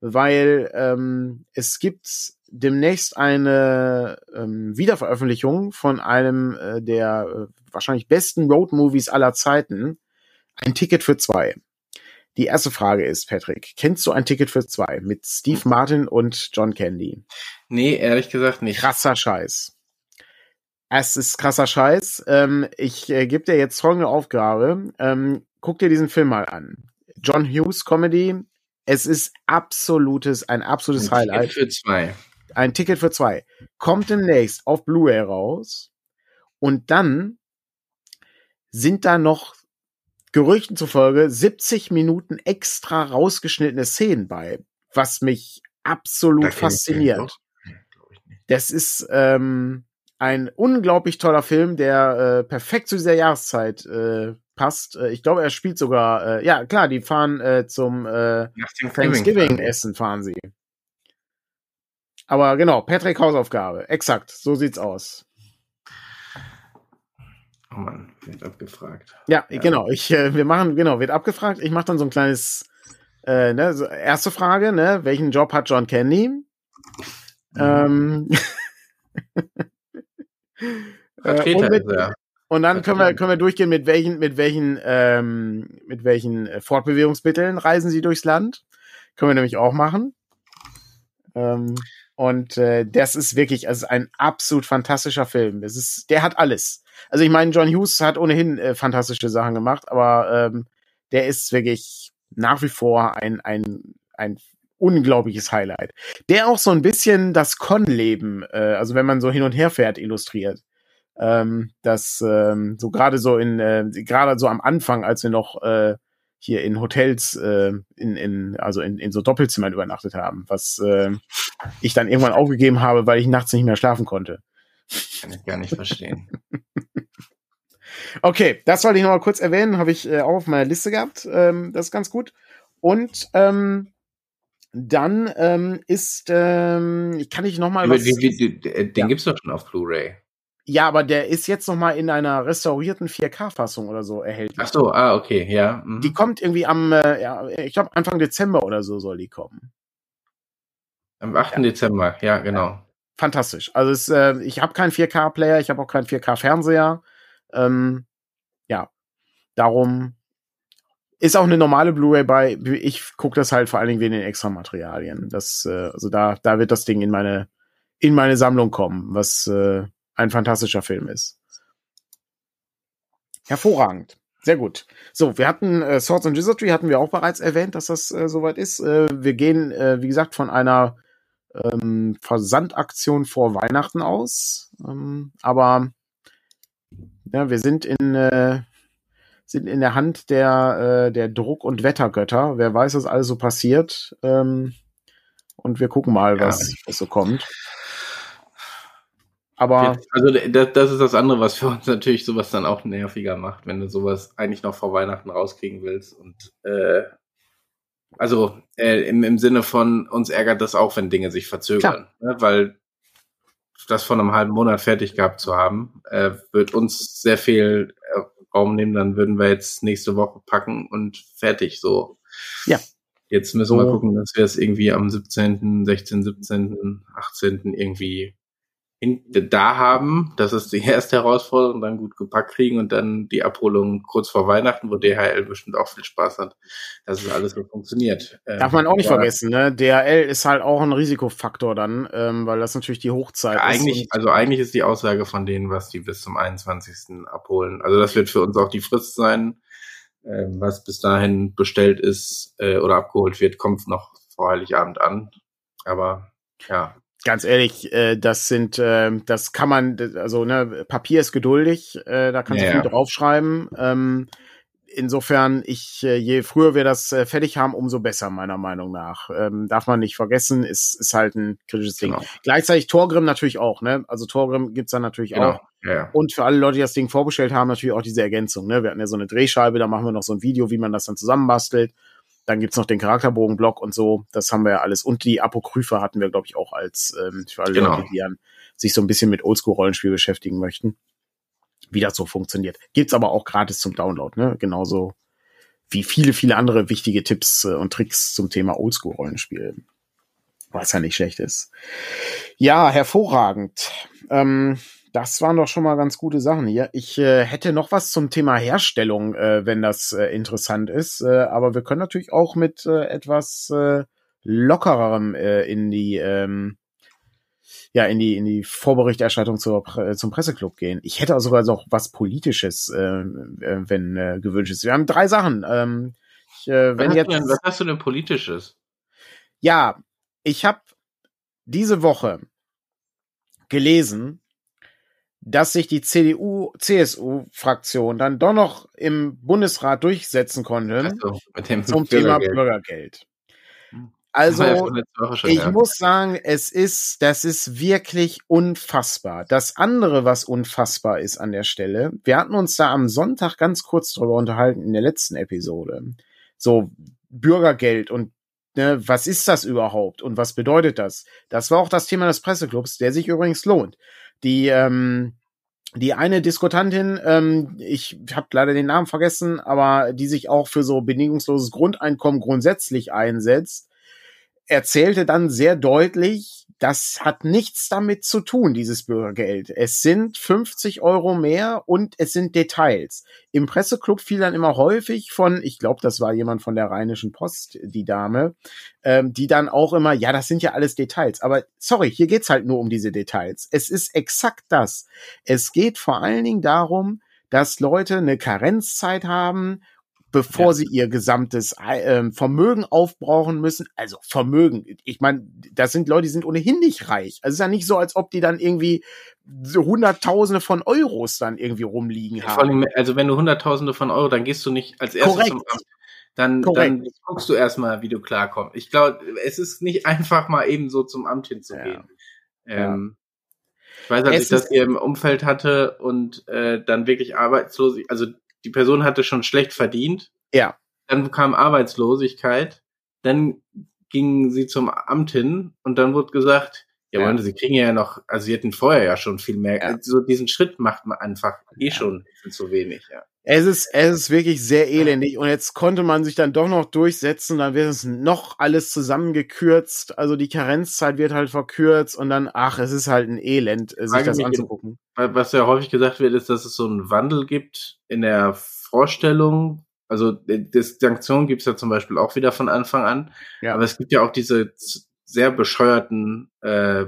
Speaker 2: weil ähm, es gibt demnächst eine ähm, Wiederveröffentlichung von einem äh, der äh, wahrscheinlich besten Road-Movies aller Zeiten. Ein Ticket für zwei. Die erste Frage ist, Patrick, kennst du ein Ticket für zwei mit Steve Martin und John Candy?
Speaker 1: Nee, ehrlich gesagt nicht.
Speaker 2: Krasser Scheiß. Es ist krasser Scheiß. Ähm, ich äh, gebe dir jetzt folgende Aufgabe. Ähm, guck dir diesen Film mal an. John Hughes Comedy. Es ist absolutes, ein absolutes
Speaker 1: ein
Speaker 2: Highlight.
Speaker 1: Ticket für zwei.
Speaker 2: Ein Ticket für zwei. Kommt demnächst auf Blu-ray raus. Und dann sind da noch Gerüchten zufolge 70 Minuten extra rausgeschnittene Szenen bei, was mich absolut fasziniert. Das ist ähm, ein unglaublich toller Film, der äh, perfekt zu dieser Jahreszeit äh, passt. Äh, ich glaube, er spielt sogar, äh, ja klar, die fahren äh, zum äh, Thanksgiving-Essen fahren sie. Aber genau, Patrick Hausaufgabe. Exakt, so sieht's aus.
Speaker 1: Oh Mann, wird abgefragt.
Speaker 2: Ja, ja. genau. Ich, äh, wir machen, genau, wird abgefragt. Ich mache dann so ein kleines, äh, ne, so erste Frage, ne, welchen Job hat John Candy? Mhm. Ähm, äh, und, mit, ja. und dann können wir, können wir durchgehen, mit welchen, mit welchen, ähm, mit welchen äh, Fortbewegungsmitteln reisen sie durchs Land. Können wir nämlich auch machen. Ähm, und äh, das ist wirklich also ein absolut fantastischer Film. Es ist, der hat alles. Also ich meine, John Hughes hat ohnehin äh, fantastische Sachen gemacht, aber ähm, der ist wirklich nach wie vor ein, ein, ein unglaubliches Highlight. Der auch so ein bisschen das Con-Leben, äh, also wenn man so hin und her fährt, illustriert. Ähm, das ähm, so gerade so in, äh, gerade so am Anfang, als wir noch äh, hier in Hotels, äh, in, in, also in, in so Doppelzimmern übernachtet haben, was äh, ich dann irgendwann aufgegeben habe, weil ich nachts nicht mehr schlafen konnte.
Speaker 1: Kann ich gar nicht verstehen.
Speaker 2: okay, das wollte ich noch mal kurz erwähnen, habe ich äh, auch auf meiner Liste gehabt. Ähm, das ist ganz gut. Und ähm, dann ähm, ist, ähm, kann ich noch mal was.
Speaker 1: Den, den, den ja. gibt's doch schon auf Blu-ray.
Speaker 2: Ja, aber der ist jetzt noch mal in einer restaurierten 4K-Fassung oder so erhältlich.
Speaker 1: Ach so, ah, okay, ja.
Speaker 2: Mhm. Die kommt irgendwie am, äh, ja, ich glaube Anfang Dezember oder so soll die kommen.
Speaker 1: Am 8. Ja. Dezember, ja, genau.
Speaker 2: Fantastisch. Also es, äh, ich habe keinen 4K-Player, ich habe auch keinen 4K-Fernseher. Ähm, ja, darum ist auch eine normale Blu-ray bei. Ich gucke das halt vor allen Dingen wegen den extra Materialien. Das, äh, also da, da wird das Ding in meine in meine Sammlung kommen, was äh, ein fantastischer Film ist. Hervorragend. Sehr gut. So, wir hatten äh, Swords and Wizardry, hatten wir auch bereits erwähnt, dass das äh, soweit ist. Äh, wir gehen, äh, wie gesagt, von einer ähm, Versandaktion vor Weihnachten aus. Ähm, aber ja, wir sind in, äh, sind in der Hand der, äh, der Druck- und Wettergötter. Wer weiß, was alles so passiert. Ähm, und wir gucken mal, was, ja. was so kommt. Aber
Speaker 1: also das, das ist das andere, was für uns natürlich sowas dann auch nerviger macht, wenn du sowas eigentlich noch vor Weihnachten rauskriegen willst. Und äh, also äh, im, im Sinne von uns ärgert das auch, wenn Dinge sich verzögern, ne? weil das von einem halben Monat fertig gehabt zu haben, äh, wird uns sehr viel äh, Raum nehmen. Dann würden wir jetzt nächste Woche packen und fertig so.
Speaker 2: Ja.
Speaker 1: Jetzt müssen wir gucken, dass wir es irgendwie am 17., 16., 17., 18. irgendwie da haben. Das ist die erste Herausforderung, dann gut gepackt kriegen und dann die Abholung kurz vor Weihnachten, wo DHL bestimmt auch viel Spaß hat, dass es alles so funktioniert.
Speaker 2: Ähm, Darf man auch nicht ja, vergessen, ne? DHL ist halt auch ein Risikofaktor dann, ähm, weil das natürlich die Hochzeit
Speaker 1: ja, eigentlich, ist. Also eigentlich ist die Aussage von denen, was die bis zum 21. abholen. Also das wird für uns auch die Frist sein. Ähm, was bis dahin bestellt ist äh, oder abgeholt wird, kommt noch vor Heiligabend an. Aber ja,
Speaker 2: Ganz ehrlich, äh, das sind, äh, das kann man, also ne, Papier ist geduldig, äh, da kannst ja, du viel ja. draufschreiben. Ähm, insofern, ich, äh, je früher wir das äh, fertig haben, umso besser, meiner Meinung nach. Ähm, darf man nicht vergessen, ist, ist halt ein kritisches Ding. Genau. Gleichzeitig Torgrim natürlich auch, ne? Also Torgrim gibt's dann natürlich genau. auch. Ja. Und für alle Leute, die das Ding vorbestellt haben, natürlich auch diese Ergänzung. Ne? Wir hatten ja so eine Drehscheibe, da machen wir noch so ein Video, wie man das dann zusammenbastelt. Dann gibt's noch den Charakterbogenblock und so. Das haben wir ja alles. Und die Apokryphe hatten wir, glaube ich, auch als ähm, für alle genau. Leute, die an, sich so ein bisschen mit Oldschool-Rollenspiel beschäftigen möchten. Wie das so funktioniert. Gibt's aber auch gratis zum Download, ne? Genauso wie viele, viele andere wichtige Tipps äh, und Tricks zum Thema Oldschool-Rollenspiel. Was ja nicht schlecht ist. Ja, hervorragend. Ähm, das waren doch schon mal ganz gute Sachen hier. Ich äh, hätte noch was zum Thema Herstellung, äh, wenn das äh, interessant ist. Äh, aber wir können natürlich auch mit äh, etwas äh, lockererem in die ähm, ja in die in die Vorberichterstattung zur, zum Presseclub gehen. Ich hätte auch sogar noch was Politisches, wenn gewünscht ist. Wir haben drei Sachen. Ähm, ich, wenn jetzt,
Speaker 1: denn, was hast du denn politisches?
Speaker 2: Ja, ich habe diese Woche gelesen, dass sich die CDU-CSU-Fraktion dann doch noch im Bundesrat durchsetzen konnte
Speaker 1: so,
Speaker 2: zum Thema Bürgergeld. Hm. Also, ich ja. muss sagen, es ist, das ist wirklich unfassbar. Das andere, was unfassbar ist an der Stelle, wir hatten uns da am Sonntag ganz kurz drüber unterhalten in der letzten Episode. So, Bürgergeld und ne, was ist das überhaupt und was bedeutet das? Das war auch das Thema des Presseclubs, der sich übrigens lohnt. Die, ähm, die eine Diskutantin, ähm, ich habe leider den Namen vergessen, aber die sich auch für so bedingungsloses Grundeinkommen grundsätzlich einsetzt, erzählte dann sehr deutlich, das hat nichts damit zu tun, dieses Bürgergeld. Es sind 50 Euro mehr und es sind Details. Im Presseclub fiel dann immer häufig von, ich glaube, das war jemand von der Rheinischen Post, die Dame, ähm, die dann auch immer, ja, das sind ja alles Details. Aber sorry, hier geht's halt nur um diese Details. Es ist exakt das. Es geht vor allen Dingen darum, dass Leute eine Karenzzeit haben bevor ja. sie ihr gesamtes äh, Vermögen aufbrauchen müssen. Also Vermögen, ich meine, das sind Leute, die sind ohnehin nicht reich. Also es ist ja nicht so, als ob die dann irgendwie so Hunderttausende von Euros dann irgendwie rumliegen haben.
Speaker 1: Allem, also wenn du Hunderttausende von Euro, dann gehst du nicht als erstes Korrekt. zum Amt. Dann, dann guckst du erstmal, wie du klarkommst. Ich glaube, es ist nicht einfach mal eben so zum Amt hinzugehen. Ja. Ähm, ich weiß, als es ich das hier im Umfeld hatte und äh, dann wirklich arbeitslos, also die Person hatte schon schlecht verdient.
Speaker 2: Ja.
Speaker 1: Dann kam Arbeitslosigkeit. Dann ging sie zum Amt hin und dann wurde gesagt, ja, ja. sie kriegen ja noch, also sie hätten vorher ja schon viel mehr. Ja. Also diesen Schritt macht man einfach eh ja. schon zu wenig, ja.
Speaker 2: Es ist, es ist wirklich sehr elendig und jetzt konnte man sich dann doch noch durchsetzen, dann wird es noch alles zusammengekürzt, also die Karenzzeit wird halt verkürzt und dann, ach, es ist halt ein Elend, sich Frage das anzugucken.
Speaker 1: Was ja häufig gesagt wird, ist, dass es so einen Wandel gibt in der Vorstellung, also die Sanktionen gibt es ja zum Beispiel auch wieder von Anfang an, ja. aber es gibt ja auch diese sehr bescheuerten äh,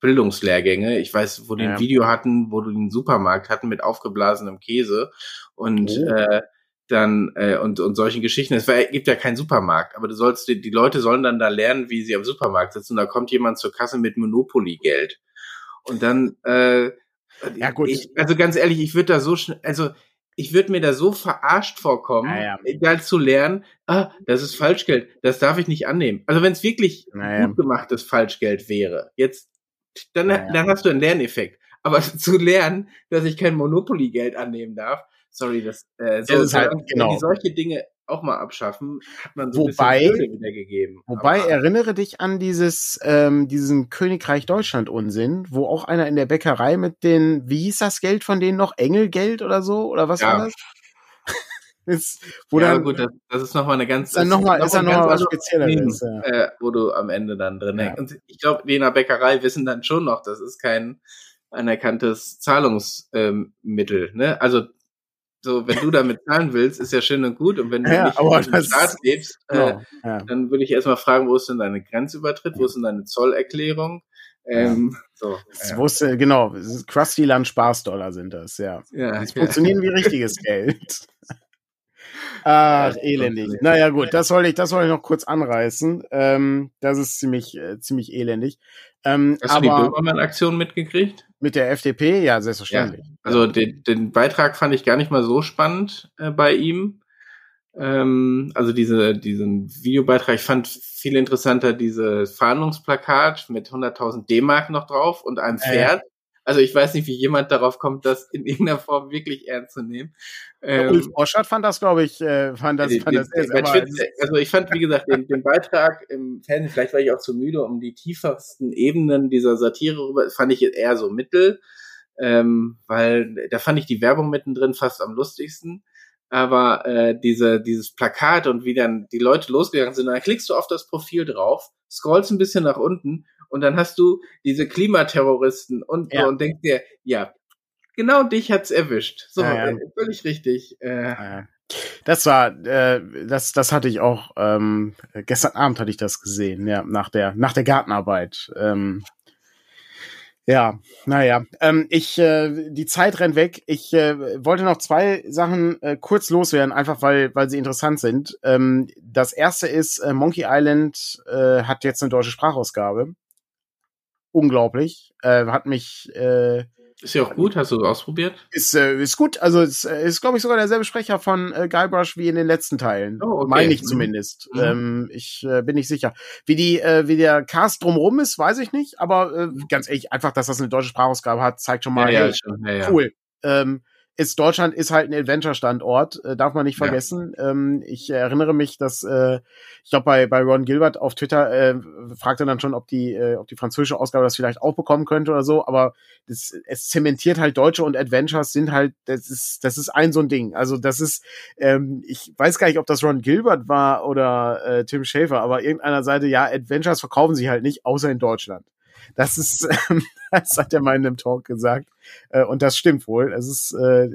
Speaker 1: Bildungslehrgänge. Ich weiß, wo die ja. ein Video hatten, wo du den Supermarkt hatten mit aufgeblasenem Käse und oh. äh, dann äh, und und solchen Geschichten. Es gibt ja keinen Supermarkt, aber du sollst die, die Leute sollen dann da lernen, wie sie am Supermarkt sitzen. Und da kommt jemand zur Kasse mit Monopoly-Geld und dann äh, ja gut. Ich, also ganz ehrlich, ich würde da so schnell, also ich würde mir da so verarscht vorkommen, naja. egal zu lernen, ah, das ist Falschgeld, das darf ich nicht annehmen. Also wenn es wirklich naja. gut gemachtes Falschgeld wäre, jetzt, dann, naja. dann hast du einen Lerneffekt. Aber zu lernen, dass ich kein Monopoly-Geld annehmen darf, sorry, das, äh, so,
Speaker 2: ist halt, genau.
Speaker 1: solche Dinge auch mal abschaffen, hat man
Speaker 2: so wobei, ein bisschen wieder gegeben. Wobei, Aber, erinnere dich an dieses, ähm, diesen Königreich Deutschland Unsinn, wo auch einer in der Bäckerei mit den, wie hieß das Geld von denen noch? Engelgeld oder so? Oder was ja. war das?
Speaker 1: ist, wo ja, dann, gut, das, das ist nochmal eine ganz,
Speaker 2: dann noch mal, ist dann nochmal was Spezielleres,
Speaker 1: ja. äh, wo du am Ende dann drin ja. Und ich glaube, die in der Bäckerei wissen dann schon noch, das ist kein anerkanntes Zahlungsmittel, ähm, ne? Also, so, wenn du damit zahlen willst, ist ja schön und gut. Und wenn du
Speaker 2: ja,
Speaker 1: nicht
Speaker 2: aber
Speaker 1: in den Staat lebst, äh, genau, ja. dann würde ich erstmal fragen, wo ist denn deine Grenzübertritt? Wo ist denn deine Zollerklärung? Ähm, so,
Speaker 2: das ja. wusste, genau, Krusty Land Spaßdollar sind das, ja. ja die funktionieren wie richtiges Geld. Ach, elendig. Naja, gut, das wollte ich, das wollte ich noch kurz anreißen. Ähm, das ist ziemlich, äh, ziemlich elendig. Ähm,
Speaker 1: Hast aber, du die Böhmermann-Aktion mitgekriegt?
Speaker 2: Mit der FDP? Ja, selbstverständlich. Ja,
Speaker 1: also den, den Beitrag fand ich gar nicht mal so spannend äh, bei ihm. Ähm, also diese, diesen Videobeitrag, ich fand viel interessanter dieses Verhandlungsplakat mit 100.000 D-Mark noch drauf und einem Pferd. Äh. Also ich weiß nicht, wie jemand darauf kommt, das in irgendeiner Form wirklich ernst zu nehmen.
Speaker 2: Ähm, Ulf Borschert fand das, glaube ich, äh, fand das, fand das
Speaker 1: den, den, Also ich fand, wie gesagt, den, den Beitrag im Fernsehen, vielleicht war ich auch zu müde, um die tiefsten Ebenen dieser Satire rüber, fand ich eher so mittel, ähm, weil da fand ich die Werbung mittendrin fast am lustigsten aber äh, diese, dieses Plakat und wie dann die Leute losgegangen sind, dann klickst du auf das Profil drauf, scrollst ein bisschen nach unten und dann hast du diese Klimaterroristen und, ja. und denkst dir, ja, genau dich hat's erwischt. So, ja, ja. Äh, völlig richtig. Äh,
Speaker 2: das war, äh, das, das hatte ich auch, ähm, gestern Abend hatte ich das gesehen, ja, nach der, nach der Gartenarbeit. Ähm, ja, naja, ähm, ich, äh, die Zeit rennt weg. Ich äh, wollte noch zwei Sachen äh, kurz loswerden, einfach weil, weil sie interessant sind. Ähm, das erste ist, äh, Monkey Island äh, hat jetzt eine deutsche Sprachausgabe. Unglaublich. Äh, hat mich äh,
Speaker 1: ist ja auch gut, hast du ausprobiert?
Speaker 2: Ist, äh, ist gut, also ist, äh, ist glaube ich, sogar derselbe Sprecher von äh, Guybrush wie in den letzten Teilen. Oh, okay. Meine ich zumindest. Mhm. Ähm, ich äh, bin nicht sicher. Wie die, äh, wie der Cast drumrum ist, weiß ich nicht, aber äh, ganz ehrlich, einfach, dass das eine deutsche Sprachausgabe hat, zeigt schon mal, ja, hey, schon. Ja, cool. Ähm, ist Deutschland ist halt ein Adventure-Standort, äh, darf man nicht vergessen. Ja. Ähm, ich erinnere mich, dass äh, ich glaube bei bei Ron Gilbert auf Twitter äh, fragte dann schon, ob die äh, ob die französische Ausgabe das vielleicht auch bekommen könnte oder so. Aber das, es zementiert halt Deutsche und Adventures sind halt das ist das ist ein so ein Ding. Also das ist ähm, ich weiß gar nicht, ob das Ron Gilbert war oder äh, Tim Schafer, aber irgendeiner Seite ja Adventures verkaufen sie halt nicht, außer in Deutschland. Das ist, ähm, das hat er mal in einem Talk gesagt. Äh, und das stimmt wohl. Es ist, äh,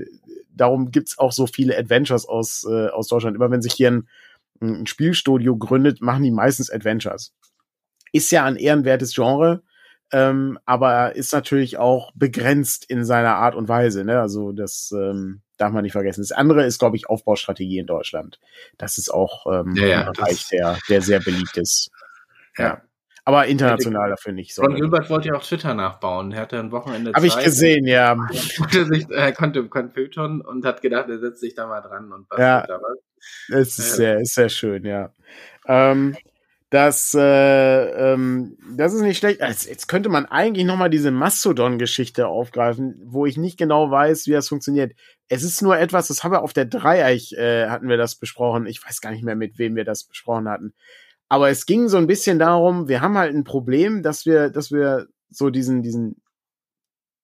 Speaker 2: darum gibt's auch so viele Adventures aus, äh, aus Deutschland. Immer wenn sich hier ein, ein Spielstudio gründet, machen die meistens Adventures. Ist ja ein ehrenwertes Genre, ähm, aber ist natürlich auch begrenzt in seiner Art und Weise. Ne? Also das ähm, darf man nicht vergessen. Das andere ist, glaube ich, Aufbaustrategie in Deutschland. Das ist auch ähm, ja, ja, ein Bereich, der, der sehr beliebt ist. Ja. Aber international dafür nicht
Speaker 1: so. Ron Gilbert wollte ja auch Twitter nachbauen. Er hatte ein Wochenende
Speaker 2: Habe ich gesehen, ja.
Speaker 1: Er, sich, er konnte Computer und hat gedacht, er setzt sich da mal dran und
Speaker 2: was ja, da was. Es ist, ja. sehr, ist sehr schön, ja. Ähm, das, äh, ähm, das ist nicht schlecht. Jetzt, jetzt könnte man eigentlich noch mal diese Mastodon-Geschichte aufgreifen, wo ich nicht genau weiß, wie das funktioniert. Es ist nur etwas, das haben wir auf der Dreieich, äh, hatten wir das besprochen. Ich weiß gar nicht mehr, mit wem wir das besprochen hatten. Aber es ging so ein bisschen darum, wir haben halt ein Problem, dass wir, dass wir so diesen, diesen,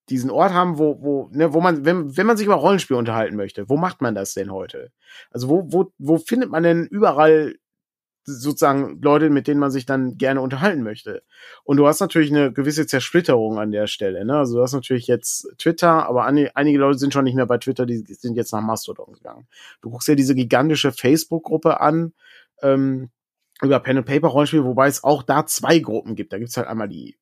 Speaker 2: diesen Ort haben, wo, wo, ne, wo man, wenn, wenn man sich über Rollenspiel unterhalten möchte, wo macht man das denn heute? Also wo, wo, wo findet man denn überall sozusagen Leute, mit denen man sich dann gerne unterhalten möchte. Und du hast natürlich eine gewisse Zersplitterung an der Stelle. Ne? Also du hast natürlich jetzt Twitter, aber einige Leute sind schon nicht mehr bei Twitter, die sind jetzt nach Mastodon gegangen. Du guckst dir diese gigantische Facebook-Gruppe an, ähm, über Pen and Paper Rollenspiel, wobei es auch da zwei Gruppen gibt. Da gibt's halt einmal die,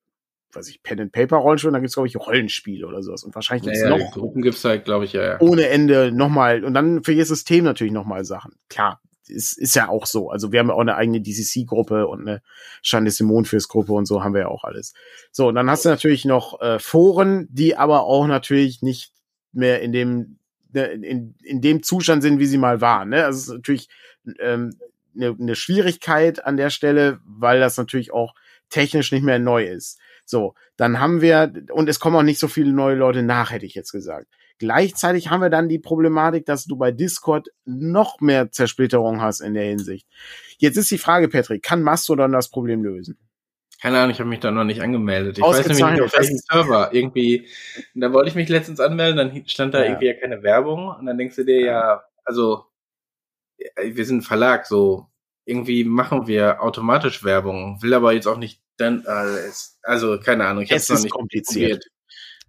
Speaker 2: weiß ich, Pen and Paper Rollenspiel und dann gibt's glaube ich Rollenspiele oder sowas. Und wahrscheinlich gibt's naja, noch
Speaker 1: Gruppen gibt's halt, glaube ich, ja, ja.
Speaker 2: Ohne Ende nochmal und dann für jedes System natürlich nochmal Sachen. Klar, ist, ist ja auch so. Also wir haben ja auch eine eigene DCC-Gruppe und eine Shine Simon fürs Gruppe und so haben wir ja auch alles. So, und dann hast du natürlich noch äh, Foren, die aber auch natürlich nicht mehr in dem ne, in, in dem Zustand sind, wie sie mal waren. Ne? Also es ist natürlich ähm, eine, eine Schwierigkeit an der Stelle, weil das natürlich auch technisch nicht mehr neu ist. So, dann haben wir, und es kommen auch nicht so viele neue Leute nach, hätte ich jetzt gesagt. Gleichzeitig haben wir dann die Problematik, dass du bei Discord noch mehr Zersplitterung hast in der Hinsicht. Jetzt ist die Frage, Patrick, kann Mastodon das Problem lösen?
Speaker 1: Keine Ahnung, ich habe mich da noch nicht angemeldet. Ich weiß nämlich nicht, auf welchem Server. Irgendwie, da wollte ich mich letztens anmelden, dann stand da ja. irgendwie ja keine Werbung und dann denkst du dir ja, also wir sind ein Verlag, so irgendwie machen wir automatisch Werbung, will aber jetzt auch nicht dann, äh, also keine Ahnung, ich
Speaker 2: habe es noch nicht kompliziert.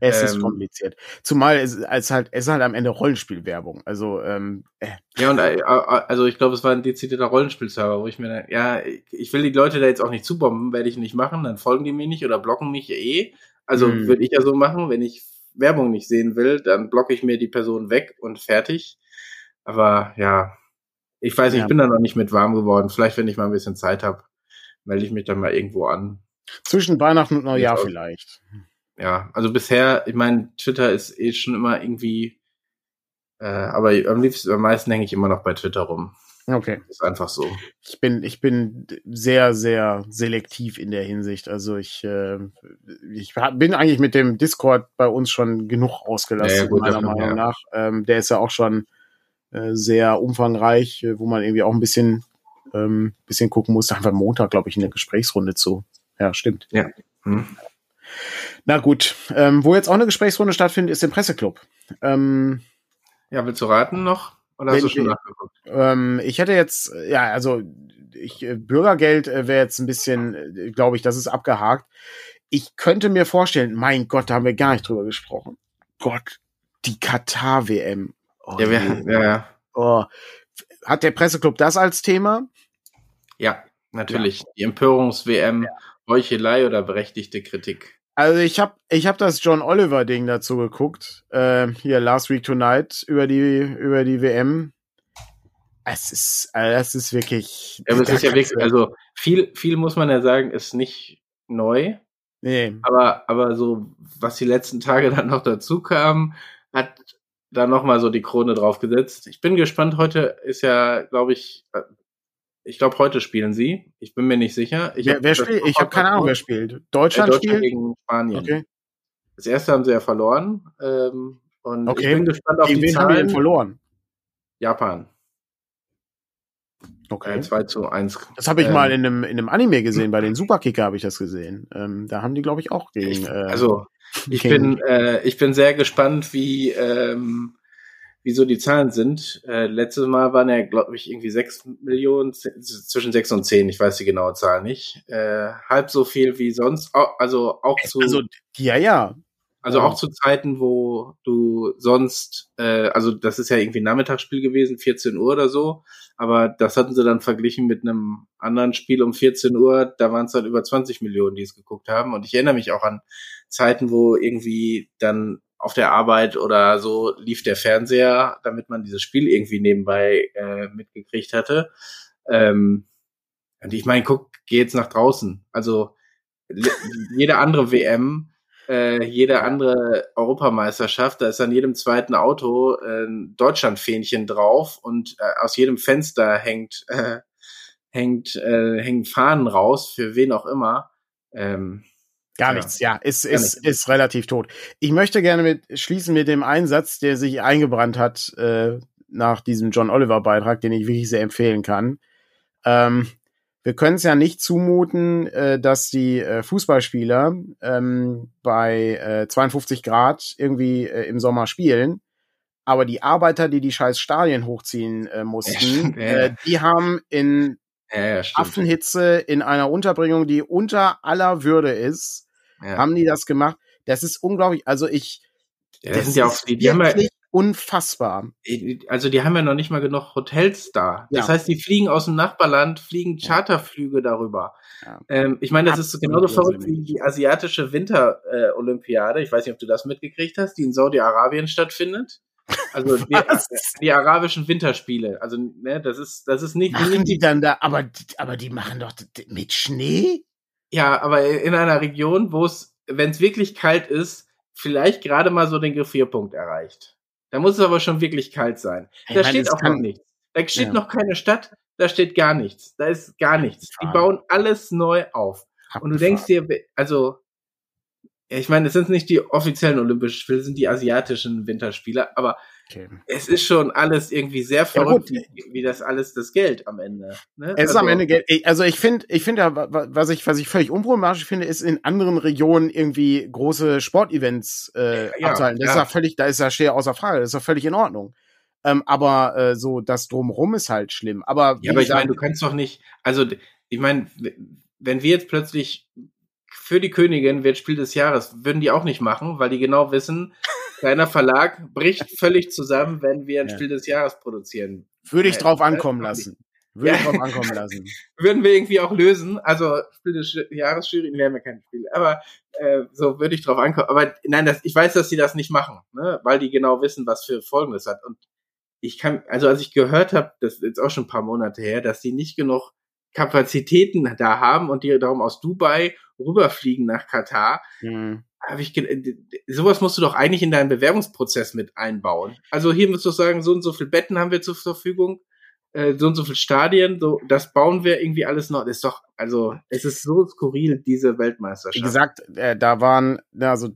Speaker 2: Es ähm, ist kompliziert. Zumal es, es halt, es ist halt am Ende Rollenspielwerbung. Also, ähm,
Speaker 1: äh. Ja, und äh, also ich glaube, es war ein dezidierter Rollenspielserver, wo ich mir dann, ja, ich will die Leute da jetzt auch nicht zubomben, werde ich nicht machen, dann folgen die mir nicht oder blocken mich eh. Also hm. würde ich ja so machen, wenn ich Werbung nicht sehen will, dann blocke ich mir die Person weg und fertig. Aber ja, ich weiß, ja. ich bin da noch nicht mit warm geworden. Vielleicht, wenn ich mal ein bisschen Zeit habe, melde ich mich dann mal irgendwo an.
Speaker 2: Zwischen Weihnachten und Neujahr ja, vielleicht.
Speaker 1: Ja, also bisher, ich meine, Twitter ist eh schon immer irgendwie, äh, aber am liebsten, am meisten hänge ich immer noch bei Twitter rum.
Speaker 2: Okay.
Speaker 1: Ist einfach so.
Speaker 2: Ich bin, ich bin sehr, sehr selektiv in der Hinsicht. Also ich, äh, ich bin eigentlich mit dem Discord bei uns schon genug ausgelassen, ja, gut, meiner Meinung ja. nach. Ähm, der ist ja auch schon äh, sehr umfangreich, äh, wo man irgendwie auch ein bisschen, ähm, bisschen gucken muss. Da haben wir Montag, glaube ich, eine Gesprächsrunde zu. Ja, stimmt.
Speaker 1: Ja. Hm.
Speaker 2: Na gut. Ähm, wo jetzt auch eine Gesprächsrunde stattfindet, ist im Presseclub. Ähm,
Speaker 1: ja, willst du raten noch? Oder hast du schon nachgeguckt?
Speaker 2: Ähm, ich hätte jetzt, ja, also ich, äh, Bürgergeld wäre jetzt ein bisschen, glaube ich, das ist abgehakt. Ich könnte mir vorstellen, mein Gott, da haben wir gar nicht drüber gesprochen. Gott, die Katar-WM.
Speaker 1: Oh, ja, wir, ja, ja.
Speaker 2: Oh. Hat der Presseclub das als Thema?
Speaker 1: Ja, natürlich. Ja. Die Empörungs-WM, ja. Heuchelei oder berechtigte Kritik.
Speaker 2: Also ich habe ich hab das John Oliver Ding dazu geguckt, äh, hier Last Week Tonight über die über die WM. Es ist also das ist wirklich.
Speaker 1: Ja, aber es ist ja wirklich, also viel viel muss man ja sagen, ist nicht neu.
Speaker 2: Nee.
Speaker 1: Aber aber so was die letzten Tage dann noch dazu kam, hat da noch mal so die Krone drauf gesetzt. Ich bin gespannt. Heute ist ja, glaube ich, ich glaube, heute spielen sie. Ich bin mir nicht sicher.
Speaker 2: Ich wer, hab, wer spielt? Ich habe keine Ahnung, wer spielt. Deutschland, Deutschland spielt?
Speaker 1: gegen Spanien. Okay. Das erste haben sie ja verloren. Ähm, und okay. ich bin gespannt auf gegen
Speaker 2: die wen Zahlen. haben die denn verloren?
Speaker 1: Japan.
Speaker 2: Okay. Äh,
Speaker 1: 2 zu 1.
Speaker 2: Das habe ich ähm, mal in einem, in einem Anime gesehen, bei den Superkicker habe ich das gesehen. Ähm, da haben die, glaube ich, auch gegen.
Speaker 1: Ich, äh, also, ich bin, äh, ich bin sehr gespannt, wie, ähm, wieso die Zahlen sind. Äh, letztes Mal waren ja, glaube ich, irgendwie sechs Millionen, zwischen sechs und zehn, ich weiß die genaue Zahl nicht. Äh, halb so viel wie sonst, also auch zu.
Speaker 2: Also, ja, ja.
Speaker 1: Also auch zu Zeiten, wo du sonst, äh, also das ist ja irgendwie ein Nachmittagsspiel gewesen, 14 Uhr oder so, aber das hatten sie dann verglichen mit einem anderen Spiel um 14 Uhr, da waren es dann über 20 Millionen, die es geguckt haben. Und ich erinnere mich auch an Zeiten, wo irgendwie dann auf der Arbeit oder so lief der Fernseher, damit man dieses Spiel irgendwie nebenbei äh, mitgekriegt hatte. Ähm, und ich meine, guck, geh jetzt nach draußen. Also jede andere WM, äh, jede andere Europameisterschaft, da ist an jedem zweiten Auto äh, ein Deutschlandfähnchen drauf und äh, aus jedem Fenster hängt äh, hängt äh, hängen Fahnen raus für wen auch immer. Ähm,
Speaker 2: Gar nichts, ja, ist, ist, ist, ist relativ tot. Ich möchte gerne mit schließen mit dem Einsatz, der sich eingebrannt hat äh, nach diesem John Oliver Beitrag, den ich wirklich sehr empfehlen kann. Ähm, wir können es ja nicht zumuten, äh, dass die äh, Fußballspieler ähm, bei äh, 52 Grad irgendwie äh, im Sommer spielen. Aber die Arbeiter, die die scheiß Stadien hochziehen äh, mussten, ja, äh, die haben in
Speaker 1: ja,
Speaker 2: Affenhitze in einer Unterbringung, die unter aller Würde ist, ja. haben die das gemacht. Das ist unglaublich. Also ich,
Speaker 1: ja, das, das sind ja auch die, die haben ja,
Speaker 2: unfassbar.
Speaker 1: Also die haben ja noch nicht mal genug Hotels da. Das ja. heißt, die fliegen aus dem Nachbarland, fliegen Charterflüge darüber. Ja. Ähm, ich meine, das Absolut ist genauso verrückt wie die asiatische Winterolympiade. Äh, ich weiß nicht, ob du das mitgekriegt hast, die in Saudi-Arabien stattfindet. Also die, die, arabischen Winterspiele. Also ne, das ist das ist nicht.
Speaker 2: Machen die dann da? Aber aber die machen doch mit Schnee.
Speaker 1: Ja, aber in einer Region, wo es, wenn es wirklich kalt ist, vielleicht gerade mal so den Gefrierpunkt erreicht. Da muss es aber schon wirklich kalt sein. Ich da meine, steht auch noch nichts. Da steht ja. noch keine Stadt, da steht gar nichts. Da ist gar nichts. Die bauen alles neu auf. Und du denkst dir, also, ich meine, es sind nicht die offiziellen Olympischen Spiele, es sind die asiatischen Winterspiele, aber Okay. Es ist schon alles irgendwie sehr verrückt, ja, wie, das alles das Geld am Ende.
Speaker 2: Ne? Es ist am also Ende Geld. Also ich finde, ich finde ja, was ich, was ich völlig unproblematisch finde, ist in anderen Regionen irgendwie große Sportevents äh, ja, abzuhalten. Das ja. ist ja völlig, da ist ja schwer außer Frage. Das ist ja völlig in Ordnung. Ähm, aber äh, so das drumherum ist halt schlimm. Aber
Speaker 1: ja, aber ich meine, du kannst doch nicht. Also ich meine, wenn wir jetzt plötzlich für die Königin wird Spiel des Jahres, würden die auch nicht machen, weil die genau wissen, kleiner Verlag bricht völlig zusammen, wenn wir ein ja. Spiel des Jahres produzieren.
Speaker 2: Würde ich drauf ankommen lassen. Würde ja. ich drauf ankommen lassen.
Speaker 1: Würden wir irgendwie auch lösen. Also Spiel des Jahres Jury wären wir kein Spiel. Aber äh, so würde ich drauf ankommen. Aber nein, das, ich weiß, dass sie das nicht machen, ne? weil die genau wissen, was für Folgen das hat. Und ich kann, also als ich gehört habe, das ist jetzt auch schon ein paar Monate her, dass die nicht genug Kapazitäten da haben und die darum aus Dubai rüberfliegen nach Katar, mhm. Habe ich sowas musst du doch eigentlich in deinen Bewerbungsprozess mit einbauen. Also hier musst du sagen, so und so viele Betten haben wir zur Verfügung äh, so und so viele Stadien, so, das bauen wir irgendwie alles noch. Das ist doch, also, es ist so skurril, diese Weltmeisterschaft.
Speaker 2: Wie gesagt, äh, da waren, also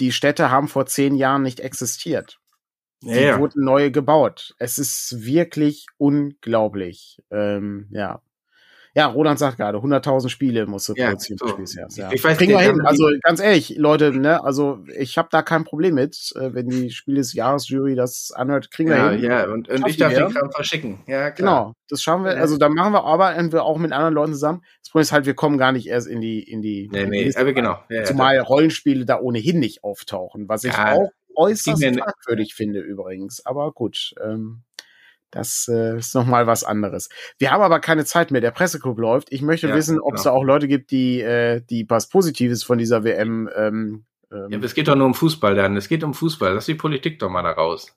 Speaker 2: die Städte haben vor zehn Jahren nicht existiert.
Speaker 1: ja,
Speaker 2: Die
Speaker 1: ja.
Speaker 2: wurden neu gebaut. Es ist wirklich unglaublich. Ähm, ja. Ja, Roland sagt gerade, 100.000 Spiele musst du
Speaker 1: Ja,
Speaker 2: produzieren.
Speaker 1: so.
Speaker 2: Spiels, ja.
Speaker 1: Ich weiß
Speaker 2: Kriegen wir hin. Also ganz ehrlich, Leute, ne, also ich habe da kein Problem mit, äh, wenn die Spiel des Jahresjury das anhört, kriegen wir
Speaker 1: ja,
Speaker 2: hin.
Speaker 1: ja, und, und ich darf
Speaker 2: wir.
Speaker 1: den Kram verschicken. Ja, klar.
Speaker 2: Genau, das schauen wir. Also da machen wir aber entweder auch mit anderen Leuten zusammen. Das Problem ist halt, wir kommen gar nicht erst in die in die,
Speaker 1: Nee,
Speaker 2: in die
Speaker 1: nee, aber genau. Ja,
Speaker 2: Zumal Rollenspiele da ohnehin nicht auftauchen, was ich auch äußerst fragwürdig finde übrigens. Aber gut, ähm, das äh, ist noch mal was anderes. Wir haben aber keine Zeit mehr. Der Presseclub läuft. Ich möchte
Speaker 1: Ja,
Speaker 2: wissen, ob es da auch Leute gibt, die äh, die was Positives von dieser WM. Ähm, ähm,
Speaker 1: Ja, aber es geht doch nur um Fußball dann. Es geht um Fußball. Lass die Politik doch mal da raus.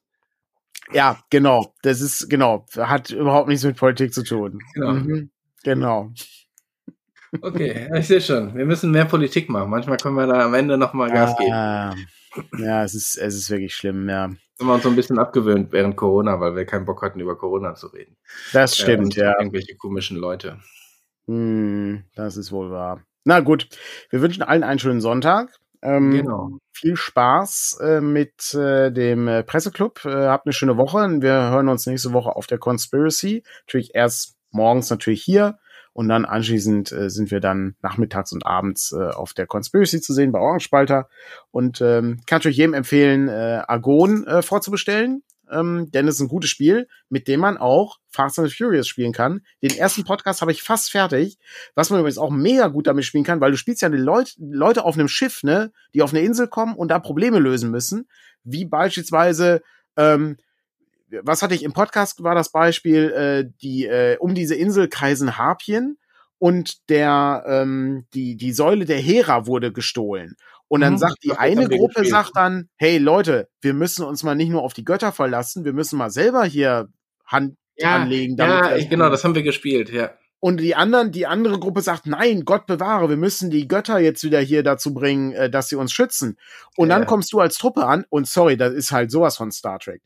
Speaker 2: ja, genau. Das ist genau. Hat überhaupt nichts mit Politik zu tun.
Speaker 1: Genau.
Speaker 2: Mhm, genau.
Speaker 1: Okay, ich sehe schon. Wir müssen mehr Politik machen. Manchmal können wir da am Ende noch mal Gas geben.
Speaker 2: Ah, ja, es ist es ist wirklich schlimm. Ja,
Speaker 1: Haben wir uns so ein bisschen abgewöhnt während Corona, weil wir keinen Bock hatten, über Corona zu reden.
Speaker 2: das
Speaker 1: Äh,
Speaker 2: stimmt.
Speaker 1: und
Speaker 2: ja.
Speaker 1: Irgendwelche komischen Leute.
Speaker 2: Hm, das ist wohl wahr. Na gut, wir wünschen allen einen schönen Sonntag. Ähm,
Speaker 1: Genau.
Speaker 2: Viel Spaß äh, mit äh, dem äh, Presseclub. Äh, habt eine schöne Woche. Wir hören uns nächste Woche auf der Conspiracy. Natürlich erst morgens natürlich hier und dann anschließend äh, sind wir dann nachmittags und abends äh, auf der Conspiracy zu sehen bei Orange-Spalter. Und ähm, kann natürlich jedem empfehlen, äh, Argon äh, vorzubestellen. Ähm, denn es ist ein gutes Spiel, mit dem man auch Fast and Furious spielen kann. Den ersten Podcast habe ich fast fertig, was man übrigens auch mega gut damit spielen kann, weil du spielst ja die Leut Leute auf einem Schiff, ne, die auf eine Insel kommen und da Probleme lösen müssen, wie beispielsweise ähm, was hatte ich im Podcast war das Beispiel äh, die äh, um diese Insel kreisen Harpien und der ähm, die die Säule der Hera wurde gestohlen und dann
Speaker 1: Mhm,
Speaker 2: sagt die eine Gruppe
Speaker 1: gespielt.
Speaker 2: sagt dann hey Leute wir müssen uns mal nicht nur auf die Götter verlassen wir müssen mal selber hier Hand
Speaker 1: Ja,
Speaker 2: anlegen damit
Speaker 1: ja ich, genau, das haben wir gespielt, ja.
Speaker 2: und die anderen, die andere Gruppe sagt, nein, Gott bewahre, wir müssen die Götter jetzt wieder hier dazu bringen, äh, dass sie uns schützen. Und
Speaker 1: Ja.
Speaker 2: dann kommst du als Truppe an und sorry, das ist halt sowas von Star Trek.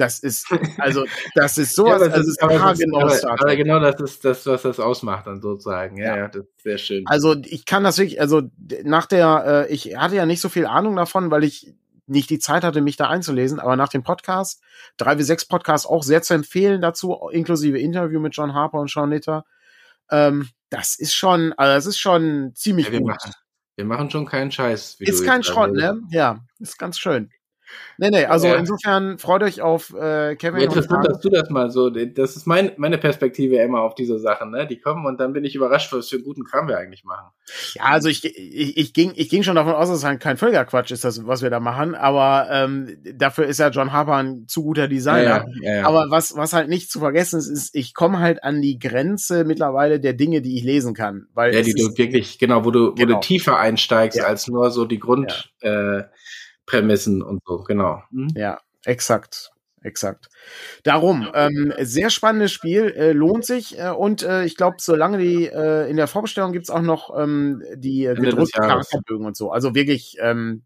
Speaker 2: Das ist, also, das ist
Speaker 1: Ja,
Speaker 2: sowas, also
Speaker 1: das
Speaker 2: es
Speaker 1: ist, aber, das aber,
Speaker 2: Star
Speaker 1: aber genau das ist das, was das ausmacht, dann sozusagen. Ja,
Speaker 2: Ja.
Speaker 1: ja, das ist sehr schön.
Speaker 2: Also ich kann das wirklich, also nach der, äh, ich hatte ja nicht so viel Ahnung davon, weil ich nicht die Zeit hatte, mich da einzulesen, aber nach dem Podcast, 3W6 Podcast auch sehr zu empfehlen dazu, inklusive Interview mit John Harper und Sean Nitter. Ähm, das ist schon, also das ist schon ziemlich
Speaker 1: ja, wir,
Speaker 2: gut.
Speaker 1: machen, wir machen schon keinen Scheiß.
Speaker 2: Ist kein Schrott, ne? Ja, ist ganz schön. Nee, nee, also
Speaker 1: Ja.
Speaker 2: insofern freut euch auf äh, Kevin
Speaker 1: Ja, interessant, dass du das mal so, das ist mein, meine Perspektive immer auf diese Sachen, ne? Die kommen und dann bin ich überrascht, was für einen guten Kram wir eigentlich machen.
Speaker 2: Ja, also ich, ich, ich, ging, ich ging schon davon aus, dass es halt kein Völkerquatsch ist, das, was wir da machen, aber ähm, dafür ist ja John Harper ein zu guter Designer.
Speaker 1: ja.
Speaker 2: Aber was, was halt nicht zu vergessen ist, ist, ich komme halt an die Grenze mittlerweile der Dinge, die ich lesen kann. Weil
Speaker 1: ja, die du wirklich, genau, wo du, wo
Speaker 2: Genau.
Speaker 1: du tiefer einsteigst als nur so die Grund, äh, Prämissen und so, genau. Hm?
Speaker 2: Ja, exakt. Exakt. Darum, ähm, sehr spannendes Spiel, äh, lohnt sich äh, und äh, ich glaube, solange die äh, in der Vorbestellung gibt's auch noch ähm, die äh, gedruckten. Charakterbögen und so. Also wirklich, ähm,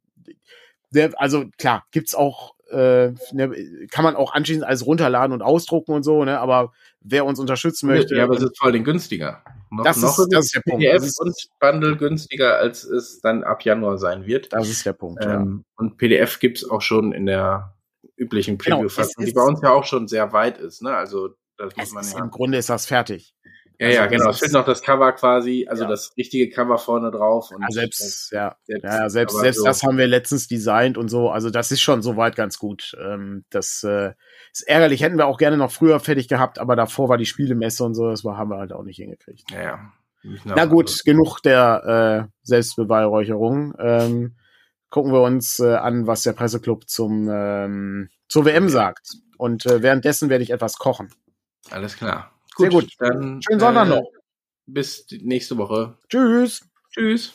Speaker 2: der, also klar, gibt's auch, äh, ne, kann man auch anschließend alles runterladen und ausdrucken und so, ne? Aber wer uns unterstützen möchte,
Speaker 1: Ja, aber es ist vor allem günstiger. Noch,
Speaker 2: Das ist- das ist der Punkt.
Speaker 1: PDF und Bundle günstiger, als es dann ab Januar sein wird.
Speaker 2: das ist der Punkt. ja.
Speaker 1: Ähm, und PDF gibt's auch schon in der üblichen
Speaker 2: Genau,
Speaker 1: Preview-Fassung,
Speaker 2: es
Speaker 1: die bei uns ja auch schon sehr weit ist. Ne? Also das muss
Speaker 2: Es
Speaker 1: man
Speaker 2: ist,
Speaker 1: ja.
Speaker 2: Im Grunde ist das fertig.
Speaker 1: Ja,
Speaker 2: also
Speaker 1: ja, genau. Es fehlt noch das Cover quasi, also
Speaker 2: Ja.
Speaker 1: das richtige Cover vorne drauf. Und
Speaker 2: Ja, selbst, ja,
Speaker 1: selbst-
Speaker 2: ja, selbst, selbst
Speaker 1: so-
Speaker 2: das haben wir letztens designt und so. Also das ist schon soweit ganz gut. Ähm, das äh, ist ärgerlich. Hätten wir auch gerne noch früher fertig gehabt, aber davor war die Spielemesse und so. Das war, haben wir halt auch nicht hingekriegt.
Speaker 1: Ja, ja.
Speaker 2: Na gut, genug der äh, Selbstbeweihräucherung. Ähm, gucken wir uns äh, an, was der Presseclub zum ähm, zur WM sagt. Und äh, währenddessen werde ich etwas kochen.
Speaker 1: Alles klar.
Speaker 2: Sehr gut.
Speaker 1: Dann
Speaker 2: Schönen Sonntag
Speaker 1: äh,
Speaker 2: noch.
Speaker 1: Bis nächste Woche.
Speaker 2: Tschüss.
Speaker 1: Tschüss.